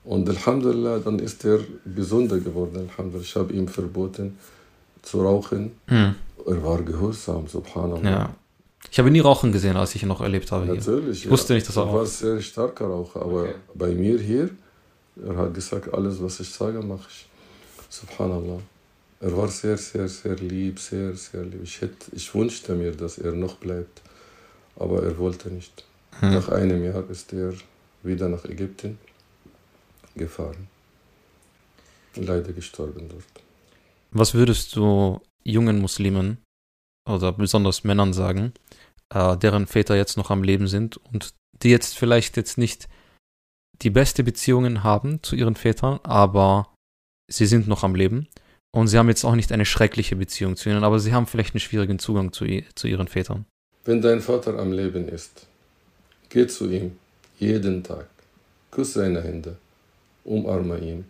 Und Alhamdulillah, dann ist er gesunder geworden. Alhamdulillah, ich habe ihm verboten zu rauchen. Hm. Er war gehorsam, subhanallah. Ja. Ich habe nie Rauchen gesehen, als ich ihn noch erlebt habe. Natürlich. Ich ja. wusste nicht, dass er raucht. Er war ein sehr starker Raucher, aber okay. bei mir hier, er hat gesagt, alles, was ich sage, mache ich. Subhanallah. Er war sehr, sehr, sehr lieb, sehr, sehr lieb. Ich, hätte, ich wünschte mir, dass er noch bleibt, aber er wollte nicht. Hm. Nach einem Jahr ist er wieder nach Ägypten gefahren. Leider gestorben dort. Was würdest du jungen Muslimen oder besonders Männern sagen, äh, deren Väter jetzt noch am Leben sind und die jetzt vielleicht jetzt nicht die beste Beziehungen haben zu ihren Vätern, aber sie sind noch am Leben und sie haben jetzt auch nicht eine schreckliche Beziehung zu ihnen, aber sie haben vielleicht einen schwierigen Zugang zu, zu ihren Vätern. Wenn dein Vater am Leben ist, geh zu ihm jeden Tag, küsse seine Hände, umarme ihn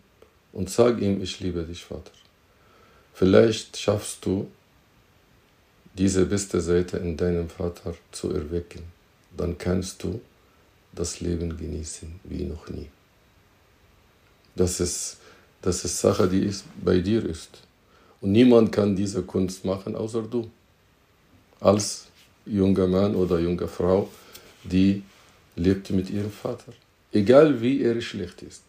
und sag ihm, ich liebe dich, Vater. Vielleicht schaffst du diese beste Seite in deinem Vater zu erwecken, dann kannst du das Leben genießen wie noch nie. Das ist, das ist Sache, die ist, bei dir ist. Und niemand kann diese Kunst machen, außer du. Als junger Mann oder junge Frau, die lebt mit ihrem Vater. Egal wie er schlecht ist.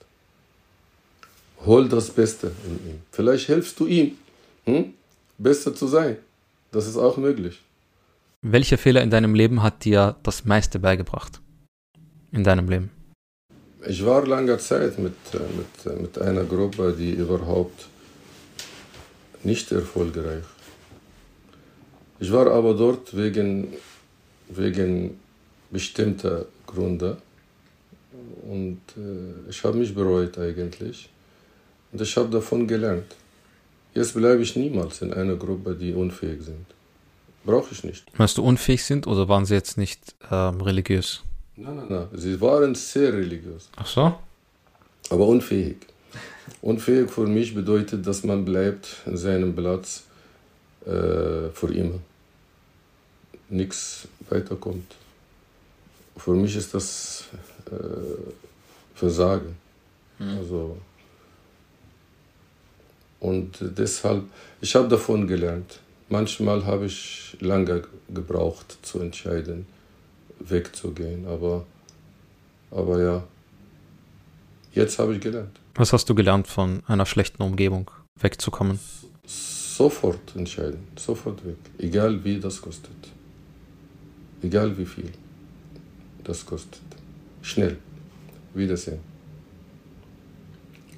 Hol das Beste in ihm. Vielleicht hilfst du ihm, hm? besser zu sein. Das ist auch möglich. Welcher Fehler in deinem Leben hat dir das meiste beigebracht? In deinem Leben? Ich war lange Zeit mit, äh, mit, äh, mit einer Gruppe, die überhaupt nicht erfolgreich. Ich war aber dort wegen, wegen bestimmter Gründe und äh, ich habe mich bereut eigentlich und ich habe davon gelernt. Jetzt bleibe ich niemals in einer Gruppe, die unfähig sind. Brauche ich nicht. Meinst du unfähig sind oder waren sie jetzt nicht ähm, religiös? Nein, nein, nein. Sie waren sehr religiös. Ach so? Aber unfähig. Unfähig für mich bedeutet, dass man bleibt in seinem Platz äh, für immer. Nichts weiterkommt. für mich ist das äh, Versagen. Mhm. Also, und deshalb, ich habe davon gelernt. Manchmal habe ich lange gebraucht zu entscheiden, wegzugehen, aber, aber ja, jetzt habe ich gelernt. Was hast du gelernt von einer schlechten Umgebung, wegzukommen? Sofort entscheiden, sofort weg, egal wie das kostet, egal wie viel das kostet. Schnell, Wiedersehen.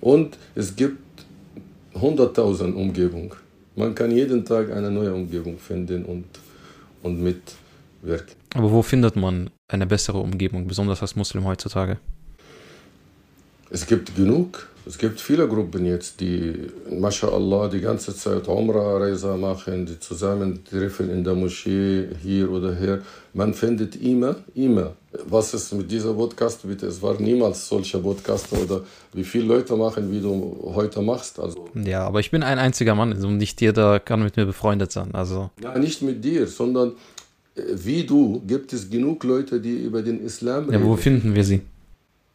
Und es gibt 100.000 Umgebungen. Man kann jeden Tag eine neue Umgebung finden und, und mitwirken. Aber wo findet man eine bessere Umgebung, besonders als Muslim heutzutage? Es gibt genug. Es gibt viele Gruppen jetzt, die, mashallah, die ganze Zeit Umrah-Reise machen, die zusammentreffen in der Moschee, hier oder hier. Man findet immer, immer. Was ist mit dieser Podcast bitte? Es war niemals solcher Podcast oder wie viele Leute machen, wie du heute machst. Also. Ja, aber ich bin ein einziger Mann, also nicht jeder kann mit mir befreundet sein. Also. Ja, nicht mit dir, sondern äh, wie du gibt es genug Leute, die über den Islam reden. Ja, wo finden wir sie?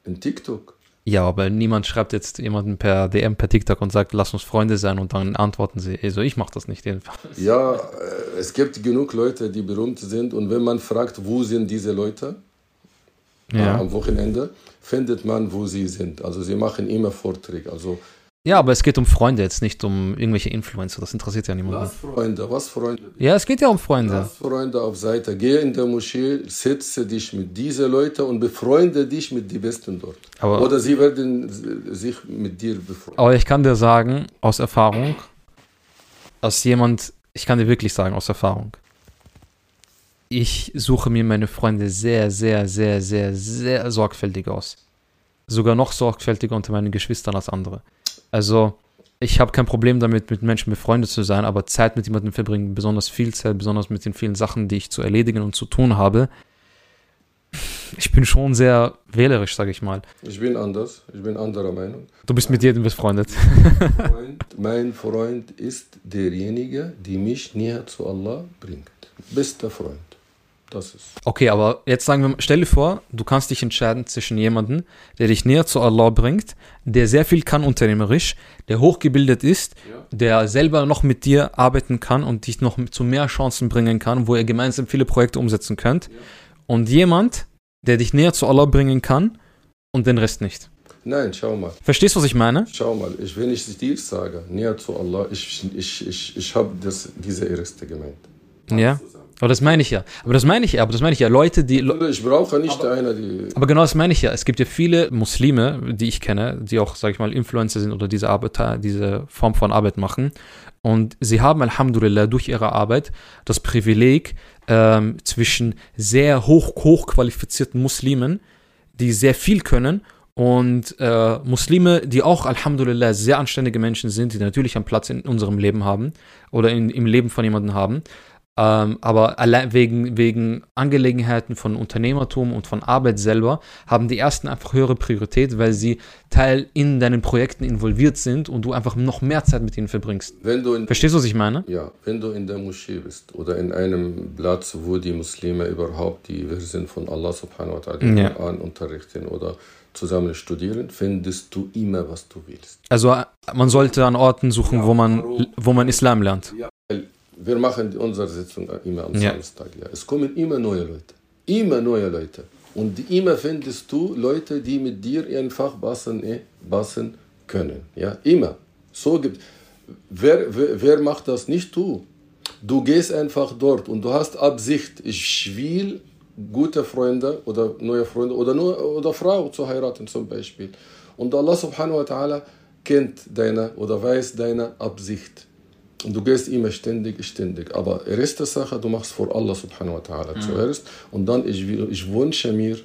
In TikTok. Ja, aber niemand schreibt jetzt jemanden per DM, per TikTok und sagt, lass uns Freunde sein und dann antworten sie. Also ich mache das nicht jedenfalls. Ja, äh, es gibt genug Leute, die berühmt sind und wenn man fragt, wo sind diese Leute ja. äh, am Wochenende, findet man, wo sie sind. Also sie machen immer Vorträge. Also ja, aber es geht um Freunde jetzt, nicht um irgendwelche Influencer. Das interessiert ja niemanden. Was Freunde, was Freunde? Ja, es geht ja um Freunde. Lass Freunde auf Seite. Geh in der Moschee, setze dich mit diesen Leuten und befreunde dich mit den Besten dort. Aber Oder sie werden sich mit dir befreunden. Aber ich kann dir sagen, aus Erfahrung, als jemand, ich kann dir wirklich sagen, aus Erfahrung, ich suche mir meine Freunde sehr, sehr, sehr, sehr, sehr sorgfältig aus. Sogar noch sorgfältiger unter meinen Geschwistern als andere. Also, ich habe kein Problem damit, mit Menschen befreundet zu sein, aber Zeit mit jemandem verbringen, besonders viel Zeit, besonders mit den vielen Sachen, die ich zu erledigen und zu tun habe. Ich bin schon sehr wählerisch, sage ich mal. Ich bin anders, ich bin anderer Meinung. Du bist mit jedem befreundet. Freund, mein Freund ist derjenige, der mich näher zu Allah bringt. Bester Freund. Das ist. Okay, aber jetzt sagen wir, stell dir vor, du kannst dich entscheiden zwischen jemandem, der dich näher zu Allah bringt, der sehr viel kann unternehmerisch, der hochgebildet ist, ja. der selber noch mit dir arbeiten kann und dich noch zu mehr Chancen bringen kann, wo ihr gemeinsam viele Projekte umsetzen könnt. Ja. Und jemand, der dich näher zu Allah bringen kann und den Rest nicht. Nein, schau mal. Verstehst du, was ich meine? Schau mal, ich, wenn ich dir sage, näher zu Allah, ich, ich, ich, ich habe diese erste gemeint. Ja. Zusammen. Aber das meine ich ja. Aber das meine ich ja. Aber das meine ich ja. Leute, die. Ich brauche nicht aber, einer, die. Aber genau das meine ich ja. Es gibt ja viele Muslime, die ich kenne, die auch, sage ich mal, Influencer sind oder diese Arbeit, diese Form von Arbeit machen. Und sie haben, Alhamdulillah, durch ihre Arbeit das Privileg ähm, zwischen sehr hoch, hochqualifizierten Muslimen, die sehr viel können, und äh, Muslime, die auch, Alhamdulillah, sehr anständige Menschen sind, die natürlich einen Platz in unserem Leben haben oder in, im Leben von jemandem haben. Ähm, aber allein wegen, wegen Angelegenheiten von Unternehmertum und von Arbeit selber haben die ersten einfach höhere Priorität, weil sie Teil in deinen Projekten involviert sind und du einfach noch mehr Zeit mit ihnen verbringst. Verstehst du, was ich meine? Ja, wenn du in der Moschee bist oder in einem Platz, wo die Muslime überhaupt die Versen von Allah subhanahu wa ta'ala ja. unterrichten oder zusammen studieren, findest du immer, was du willst. Also man sollte an Orten suchen, ja, wo, man, wo man Islam lernt. Ja, wir machen unsere Sitzung immer am ja. Samstag. Ja. Es kommen immer neue Leute. Immer neue Leute. Und immer findest du Leute, die mit dir einfach passen, eh, passen können. Ja, immer. So gibt wer, wer, wer macht das? Nicht du. Du gehst einfach dort und du hast Absicht, ich will gute Freunde oder neue Freunde oder nur oder Frau zu heiraten zum Beispiel. Und Allah subhanahu wa ta'ala kennt deine oder weiß deine Absicht. Und du gehst immer ständig, ständig. Aber erste Sache, du machst vor Allah subhanahu wa ta'ala mhm. zuerst. Und dann, ich, ich wünsche mir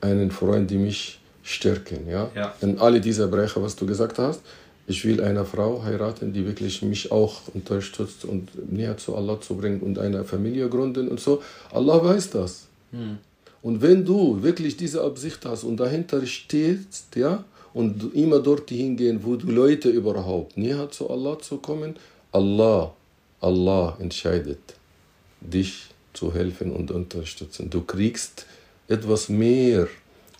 einen Freund, die mich stärken. Ja? ja. In alle diese Bereiche, was du gesagt hast, ich will eine Frau heiraten, die wirklich mich auch unterstützt und näher zu Allah zu bringen und eine Familie gründen und so. Allah weiß das. Mhm. Und wenn du wirklich diese Absicht hast und dahinter stehst, ja, und immer dort hingehen, wo die Leute überhaupt näher zu Allah zu kommen. Allah, Allah entscheidet, dich zu helfen und unterstützen. Du kriegst etwas mehr,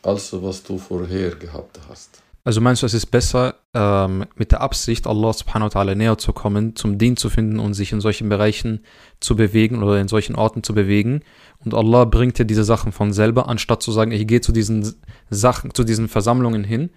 als was du vorher gehabt hast. Also meinst du, es ist besser, ähm, mit der Absicht, Allah subhanahu wa ta'ala näher zu kommen, zum Dien zu finden und sich in solchen Bereichen zu bewegen oder in solchen Orten zu bewegen. Und Allah bringt dir diese Sachen von selber, anstatt zu sagen, ich gehe zu diesen Sachen, zu diesen Versammlungen hin,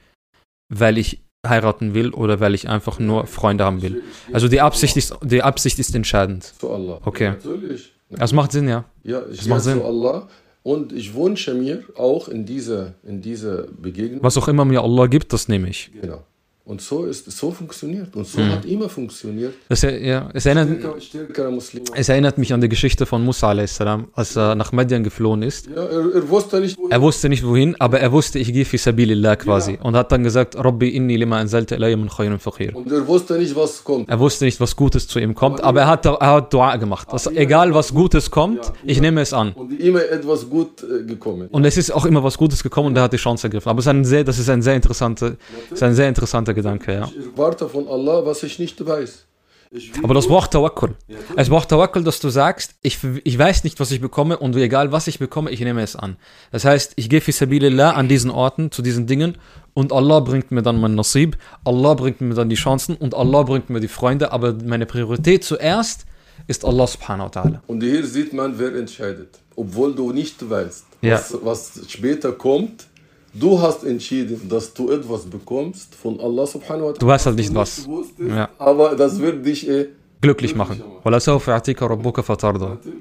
weil ich heiraten will oder weil ich einfach nur Freunde haben will. Also die Absicht ist, die Absicht ist entscheidend. Zu Allah. Okay. Natürlich. Das macht Sinn, ja. Ja, ich Das macht Sinn. zu Allah und ich wünsche mir auch in dieser in diese Begegnung. Was auch immer mir Allah gibt, das nehme ich. Genau. Und so ist so funktioniert und so Mhm. hat immer funktioniert. Das, ja, es, erinnert, Stärker, Muslim. es erinnert mich an die Geschichte von Musa a.s., als er nach Medien geflohen ist. Ja, er, er wusste nicht, wohin. Er wusste nicht wohin, aber er wusste, ich gehe fi sabilillah quasi. Und hat dann gesagt, Rabbi inni lima anzalta ilayya min khayrin faqir. und er wusste nicht, was kommt. Er wusste nicht, was Gutes zu ihm kommt, aber er hat, er hat Dua gemacht. Das, egal, was Gutes kommt, ich nehme es an. Und immer etwas gut äh, gekommen. Und es ist auch immer was Gutes gekommen und er hat die Chance ergriffen. Aber es ist ein sehr, das ist ein sehr interessanter, ist ein sehr interessanter Gedanke, ja. Ich erwarte von Allah, was ich nicht weiß. Ich Aber das braucht Tawakkul. Es braucht Tawakkul, dass du sagst, ich, ich weiß nicht, was ich bekomme und egal was ich bekomme, ich nehme es an. Das heißt, ich gehe fi sabilillah an diesen Orten, zu diesen Dingen und Allah bringt mir dann mein Nasib, Allah bringt mir dann die Chancen und Allah bringt mir die Freunde, aber meine Priorität zuerst ist Allah subhanahu wa ta'ala. Und hier sieht man, wer entscheidet. Obwohl du nicht weißt, Ja. was, was später kommt. Du hast entschieden, dass du etwas bekommst von Allah subhanahu wa ta'ala. Du weißt halt nicht was. Wusstest, ja. Aber das wird dich eh glücklich machen.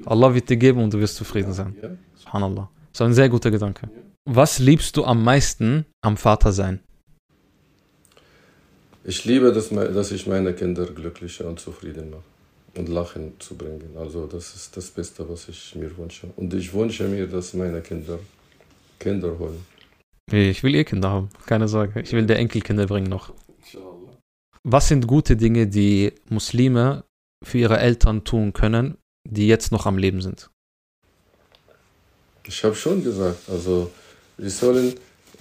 Allah wird dir geben und du wirst zufrieden sein. Subhanallah. Das ist ein sehr guter Gedanke. Was liebst du am meisten am Vater sein? Ich liebe, dass, dass ich meine Kinder glücklicher und zufrieden mache und Lachen zu bringen. Also das ist das Beste, was ich mir wünsche. Und ich wünsche mir, dass meine Kinder Kinder holen. Ich will eh Kinder haben, keine Sorge. Ich will der Enkelkinder bringen noch. Was sind gute Dinge, die Muslime für ihre Eltern tun können, die jetzt noch am Leben sind? Ich habe schon gesagt, also wir sollen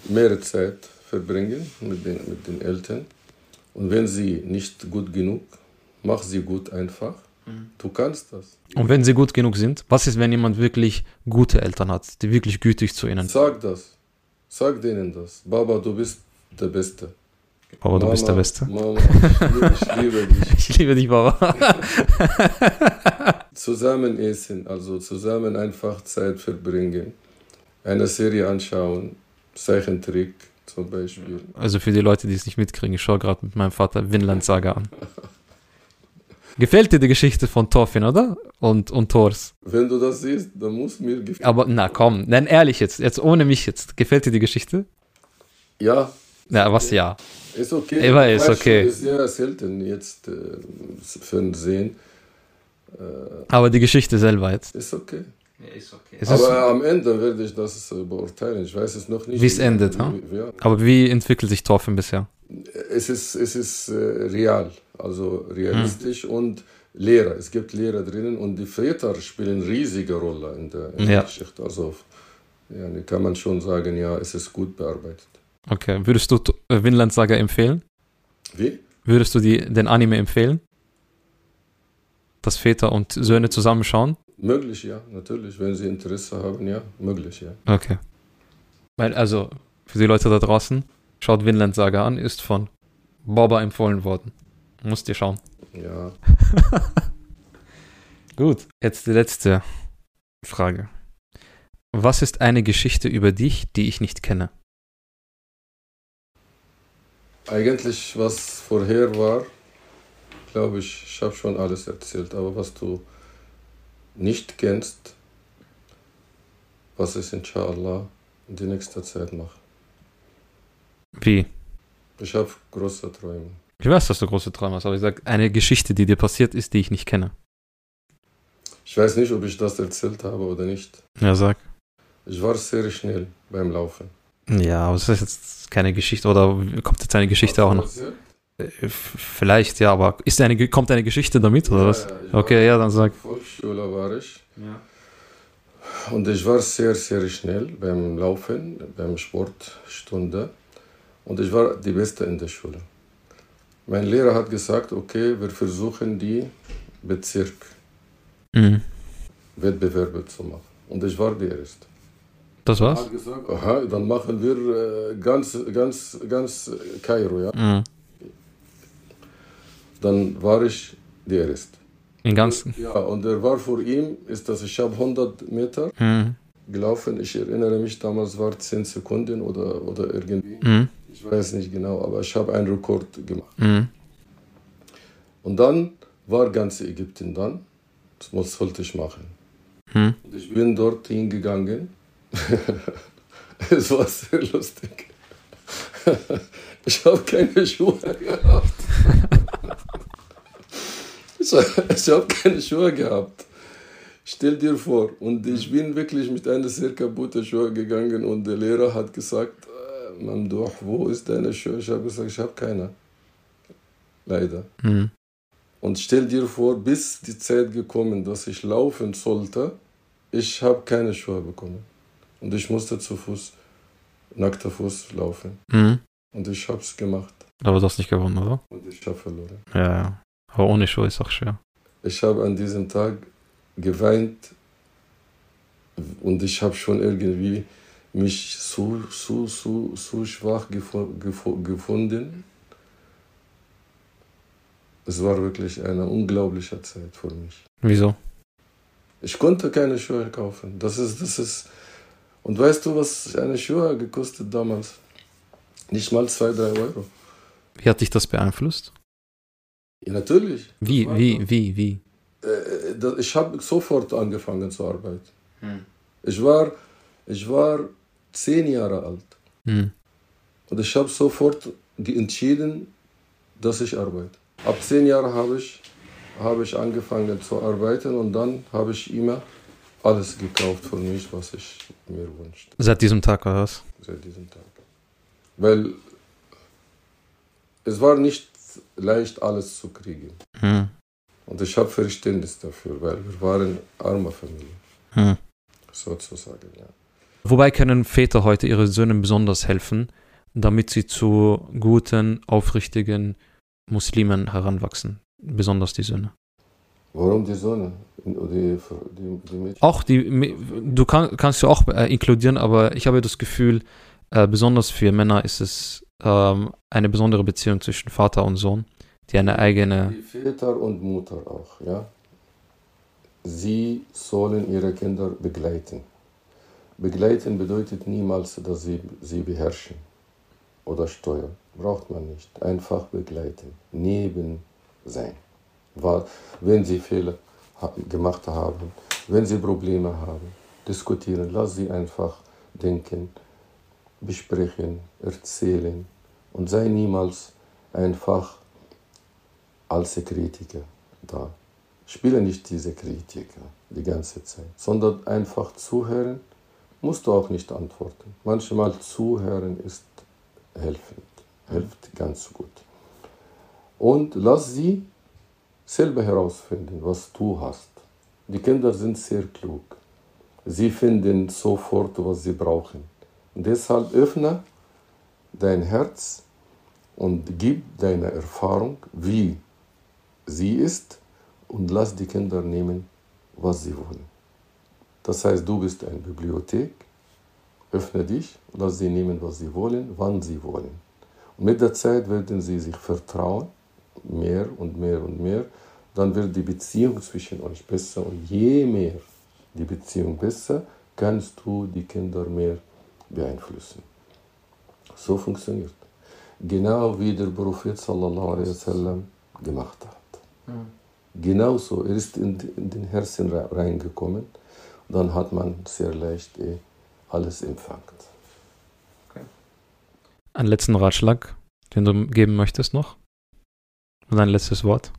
mehr Zeit verbringen mit den, mit den Eltern. Und wenn sie nicht gut genug, mach sie gut einfach. Du kannst das. Und wenn sie gut genug sind, was ist, wenn jemand wirklich gute Eltern hat, die wirklich gütig zu ihnen sind? Sag das. Sag denen das. Baba, du bist der Beste. Baba, du bist der Beste. Mama, ich liebe, ich liebe dich. Ich liebe dich, Baba. Zusammen essen, also zusammen einfach Zeit verbringen. Eine Serie anschauen, Zeichentrick zum Beispiel. Also für die Leute, die es nicht mitkriegen, ich schaue gerade mit meinem Vater Vinland Saga an. Gefällt dir die Geschichte von Thorfinn, oder? Und, und Thors. Wenn du das siehst, dann muss mir gefallen. Aber na komm, nein, ehrlich jetzt, jetzt ohne mich jetzt. Gefällt dir die Geschichte? Ja, Na, was ja. ist okay. Immer ist okay. Ist sehr selten jetzt äh, Fernsehen. Aber die Geschichte selber jetzt. Ist okay. Es ist, Aber am Ende werde ich das äh, beurteilen. Ich weiß es noch nicht. Wie es endet, ha? Ja. aber wie entwickelt sich Thorfinn bisher? Es ist, es ist äh, real, also realistisch Hm. und Lehrer. Es gibt Lehrer drinnen und die Väter spielen riesige Rolle in der, in Ja. Geschichte. Also ja, kann man schon sagen, ja, es ist gut bearbeitet. Okay, würdest du äh, Vinland Saga empfehlen? Wie? Würdest du die, den Anime empfehlen? Dass Väter und Söhne zusammenschauen? Möglich, ja, natürlich. Wenn Sie Interesse haben, ja, möglich, ja. Okay. Weil, also, für die Leute da draußen, schaut Vinland Saga an, ist von Baba empfohlen worden. Musst ihr schauen. Ja, Gut. Jetzt die letzte Frage. Was ist eine Geschichte über dich, die ich nicht kenne? eigentlich, was vorher war, glaube ich, ich habe schon alles erzählt. Aber was du nicht kennst, was ich inshallah in die nächste Zeit mache. Wie? Ich habe große Träume. Ich weiß, dass du große Träume hast, aber ich sage, eine Geschichte, die dir passiert ist, die ich nicht kenne. Ich weiß nicht, ob ich das erzählt habe oder nicht. Ja, sag. Ich war sehr schnell beim Laufen. Ja, aber das ist jetzt keine Geschichte, oder kommt jetzt eine Geschichte auch noch? Äh, Vielleicht, ja, aber ist eine, kommt eine Geschichte damit, oder was? Ja, ja, ich Okay, ja, dann sag. Volksschule war ich. Und ich war sehr, sehr schnell beim Laufen, beim Sportstunde. Und ich war die Beste in der Schule. Mein Lehrer hat gesagt, okay, wir versuchen die Bezirk Mhm. Wettbewerbe zu machen. Und ich war der Erste. Das war's? Er hat gesagt, aha, dann machen wir äh, ganz, ganz, ganz Kairo, ja. Mhm. Dann war ich der Erste. Den ganzen. Ja, und er war vor ihm, ist das, ich habe 100 Meter Mhm. gelaufen. Ich erinnere mich, damals war 10 Sekunden oder, oder irgendwie. Mhm. Ich weiß nicht genau, aber ich habe einen Rekord gemacht. Mhm. Und dann war ganz Ägypten dann. Das sollte ich machen. Mhm. Und ich bin dort hingegangen. es war sehr lustig. ich habe keine Schuhe gehabt. ich habe keine Schuhe gehabt. Stell dir vor, und ich bin wirklich mit einer sehr kaputten Schuhe gegangen und der Lehrer hat gesagt, Mamduch, wo ist deine Schuhe? Ich habe gesagt, ich habe keine. Leider. Mhm. Und stell dir vor, bis die Zeit gekommen, dass ich laufen sollte, ich habe keine Schuhe bekommen. Und ich musste zu Fuß, nackter Fuß laufen. Mhm. Und ich habe es gemacht. Aber du hast nicht gewonnen, oder? Und ich habe verloren. Ja, ja. Aber ohne Schuhe ist auch schwer. Ich habe an diesem Tag geweint und ich habe schon irgendwie mich so, so, so, so schwach gefunden. Es war wirklich eine unglaubliche Zeit für mich. Wieso? Ich konnte keine Schuhe kaufen. Das ist, das ist. Und weißt du, was eine Schuhe gekostet damals? Nicht mal 2, 3 Euro. Wie hat dich das beeinflusst? Ja, natürlich. Wie, wie, wie, wie? Äh, da- Ich habe sofort angefangen zu arbeiten. Ich war, ich war zehn Jahre alt. Mhm. Und ich habe sofort entschieden, dass ich arbeite. Ab zehn Jahren habe ich, habe ich angefangen zu arbeiten und dann habe ich immer alles gekauft für mich, was ich mir wünschte. Seit diesem Tag war das? seit diesem Tag. Weil es war nicht leicht, alles zu kriegen. Mhm. Und ich habe Verständnis dafür, weil wir waren arme Familie, Mhm. sozusagen. Ja. Wobei können Väter heute ihre Söhne besonders helfen, damit sie zu guten, aufrichtigen Muslimen heranwachsen. Besonders die Söhne. Warum die Sonne? Die, die, die Mädchen? Auch die, du kann, kannst du auch äh, inkludieren, aber ich habe das Gefühl, äh, besonders für Männer ist es ähm, eine besondere Beziehung zwischen Vater und Sohn, die eine eigene. Die Väter und Mutter auch, ja. Sie sollen ihre Kinder begleiten. Begleiten bedeutet niemals, dass sie sie beherrschen oder steuern. Braucht man nicht. Einfach begleiten. Neben sein. Wenn sie Fehler gemacht haben, wenn sie Probleme haben, diskutieren. Lass sie einfach denken, besprechen, erzählen und sei niemals einfach als Kritiker da. Spiele nicht diese Kritiker die ganze Zeit, sondern einfach zuhören, musst du auch nicht antworten. Manchmal zuhören ist helfend, hilft ganz gut. Und lass sie selber herausfinden, was du hast. Die Kinder sind sehr klug. Sie finden sofort, was sie brauchen. Und deshalb öffne dein Herz und gib deine Erfahrung, wie sie ist, und lass die Kinder nehmen, was sie wollen. Das heißt, du bist eine Bibliothek, öffne dich, lass sie nehmen, was sie wollen, wann sie wollen. Und mit der Zeit werden sie sich vertrauen, mehr und mehr und mehr. Dann wird die Beziehung zwischen euch besser und je mehr die Beziehung besser, kannst du die Kinder mehr beeinflussen. So funktioniert. Genau wie der Prophet sallallahu alaihi wasallam gemacht hat. Genauso, er ist in, in den Herzen re- reingekommen, dann hat man sehr leicht eh, alles empfangen. Einen letzten Ratschlag, den du geben möchtest noch? Und ein letztes Wort?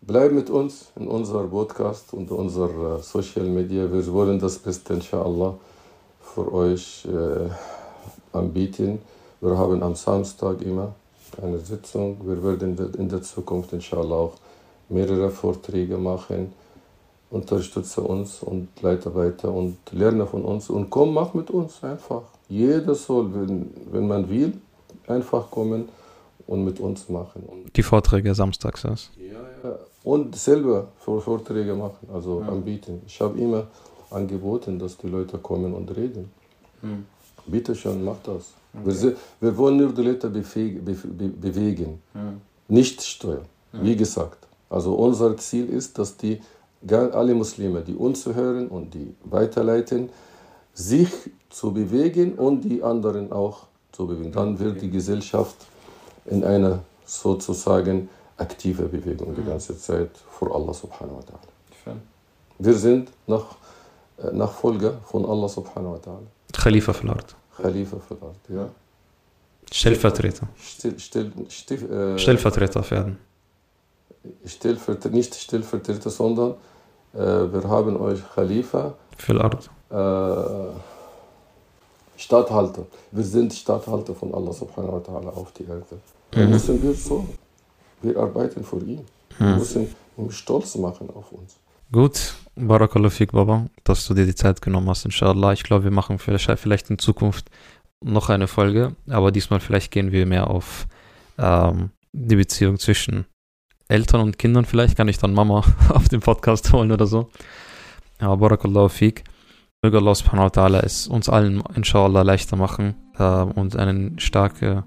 Bleib mit uns in unserem Podcast und unserer äh, Social Media. Wir wollen das Beste, inshallah, für euch äh, anbieten. Wir haben am Samstag immer eine Sitzung. Wir werden in der- in der Zukunft, inshallah, auch mehrere Vorträge machen. Unterstütze uns und leite weiter und lerne von uns. Und komm, mach mit uns einfach. Jeder soll, wenn, wenn man will, einfach kommen und mit uns machen. Und Die Vorträge samstags. Das. ja, ja. Und selber Vor- Vorträge machen, also anbieten. Ich habe immer angeboten, dass die Leute kommen und reden. Mhm. Bitte schön, mach das. Okay. Wir, wir, wollen nur die Leute bewegen, bewegen mhm. nicht steuern, wie gesagt. Also unser Ziel ist, dass die alle Muslime, die uns hören und die weiterleiten, sich zu bewegen und die anderen auch zu bewegen. Dann wird die Gesellschaft in einer sozusagen aktive Bewegung die ganze Zeit vor Allah subhanahu wa ta'ala. Wir sind nach, äh, Nachfolger von Allah subhanahu wa ta'ala. Khalifa für Art. Khalifa für Art, ja. Stellvertreter. Still, still, still, äh, Stellvertreter werden. Stellvertreter, nicht Stellvertreter, sondern wir haben euch Khalifa. Für. Äh, Statthalter. Wir sind Statthalter von Allah subhanahu wa ta'ala auf die Erde. Mhm. müssen wir so. Wir arbeiten für ihn. Wir mhm. müssen ihn stolz machen auf uns. Gut, Barakallahu fik, Baba, dass du dir die Zeit genommen hast, inshallah. Ich glaube, wir machen vielleicht in Zukunft noch eine Folge, aber diesmal vielleicht gehen wir mehr auf ähm, die Beziehung zwischen Eltern und Kindern. Vielleicht kann ich dann Mama auf den Podcast holen oder so. Aber Barakallahu fik. Möge Allah subhanahu wa ta'ala es uns allen inshallah leichter machen äh, und eine starke,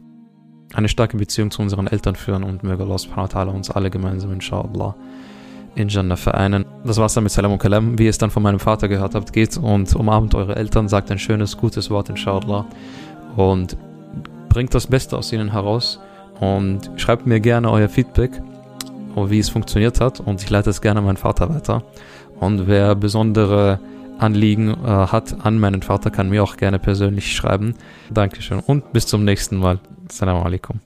eine starke Beziehung zu unseren Eltern führen und möge Allah subhanahu wa ta'ala uns alle gemeinsam inshallah in Jannah vereinen. Das war's dann mit Salam und Kalam. Wie ihr es dann von meinem Vater gehört habt, geht und umarmt eure Eltern, sagt ein schönes, gutes Wort inshallah und bringt das Beste aus ihnen heraus und schreibt mir gerne euer Feedback, wie es funktioniert hat und ich leite es gerne meinen Vater weiter. Und wer besondere Anliegen äh, hat an meinen Vater, kann mir auch gerne persönlich schreiben. Dankeschön und bis zum nächsten Mal. Assalamu alaikum.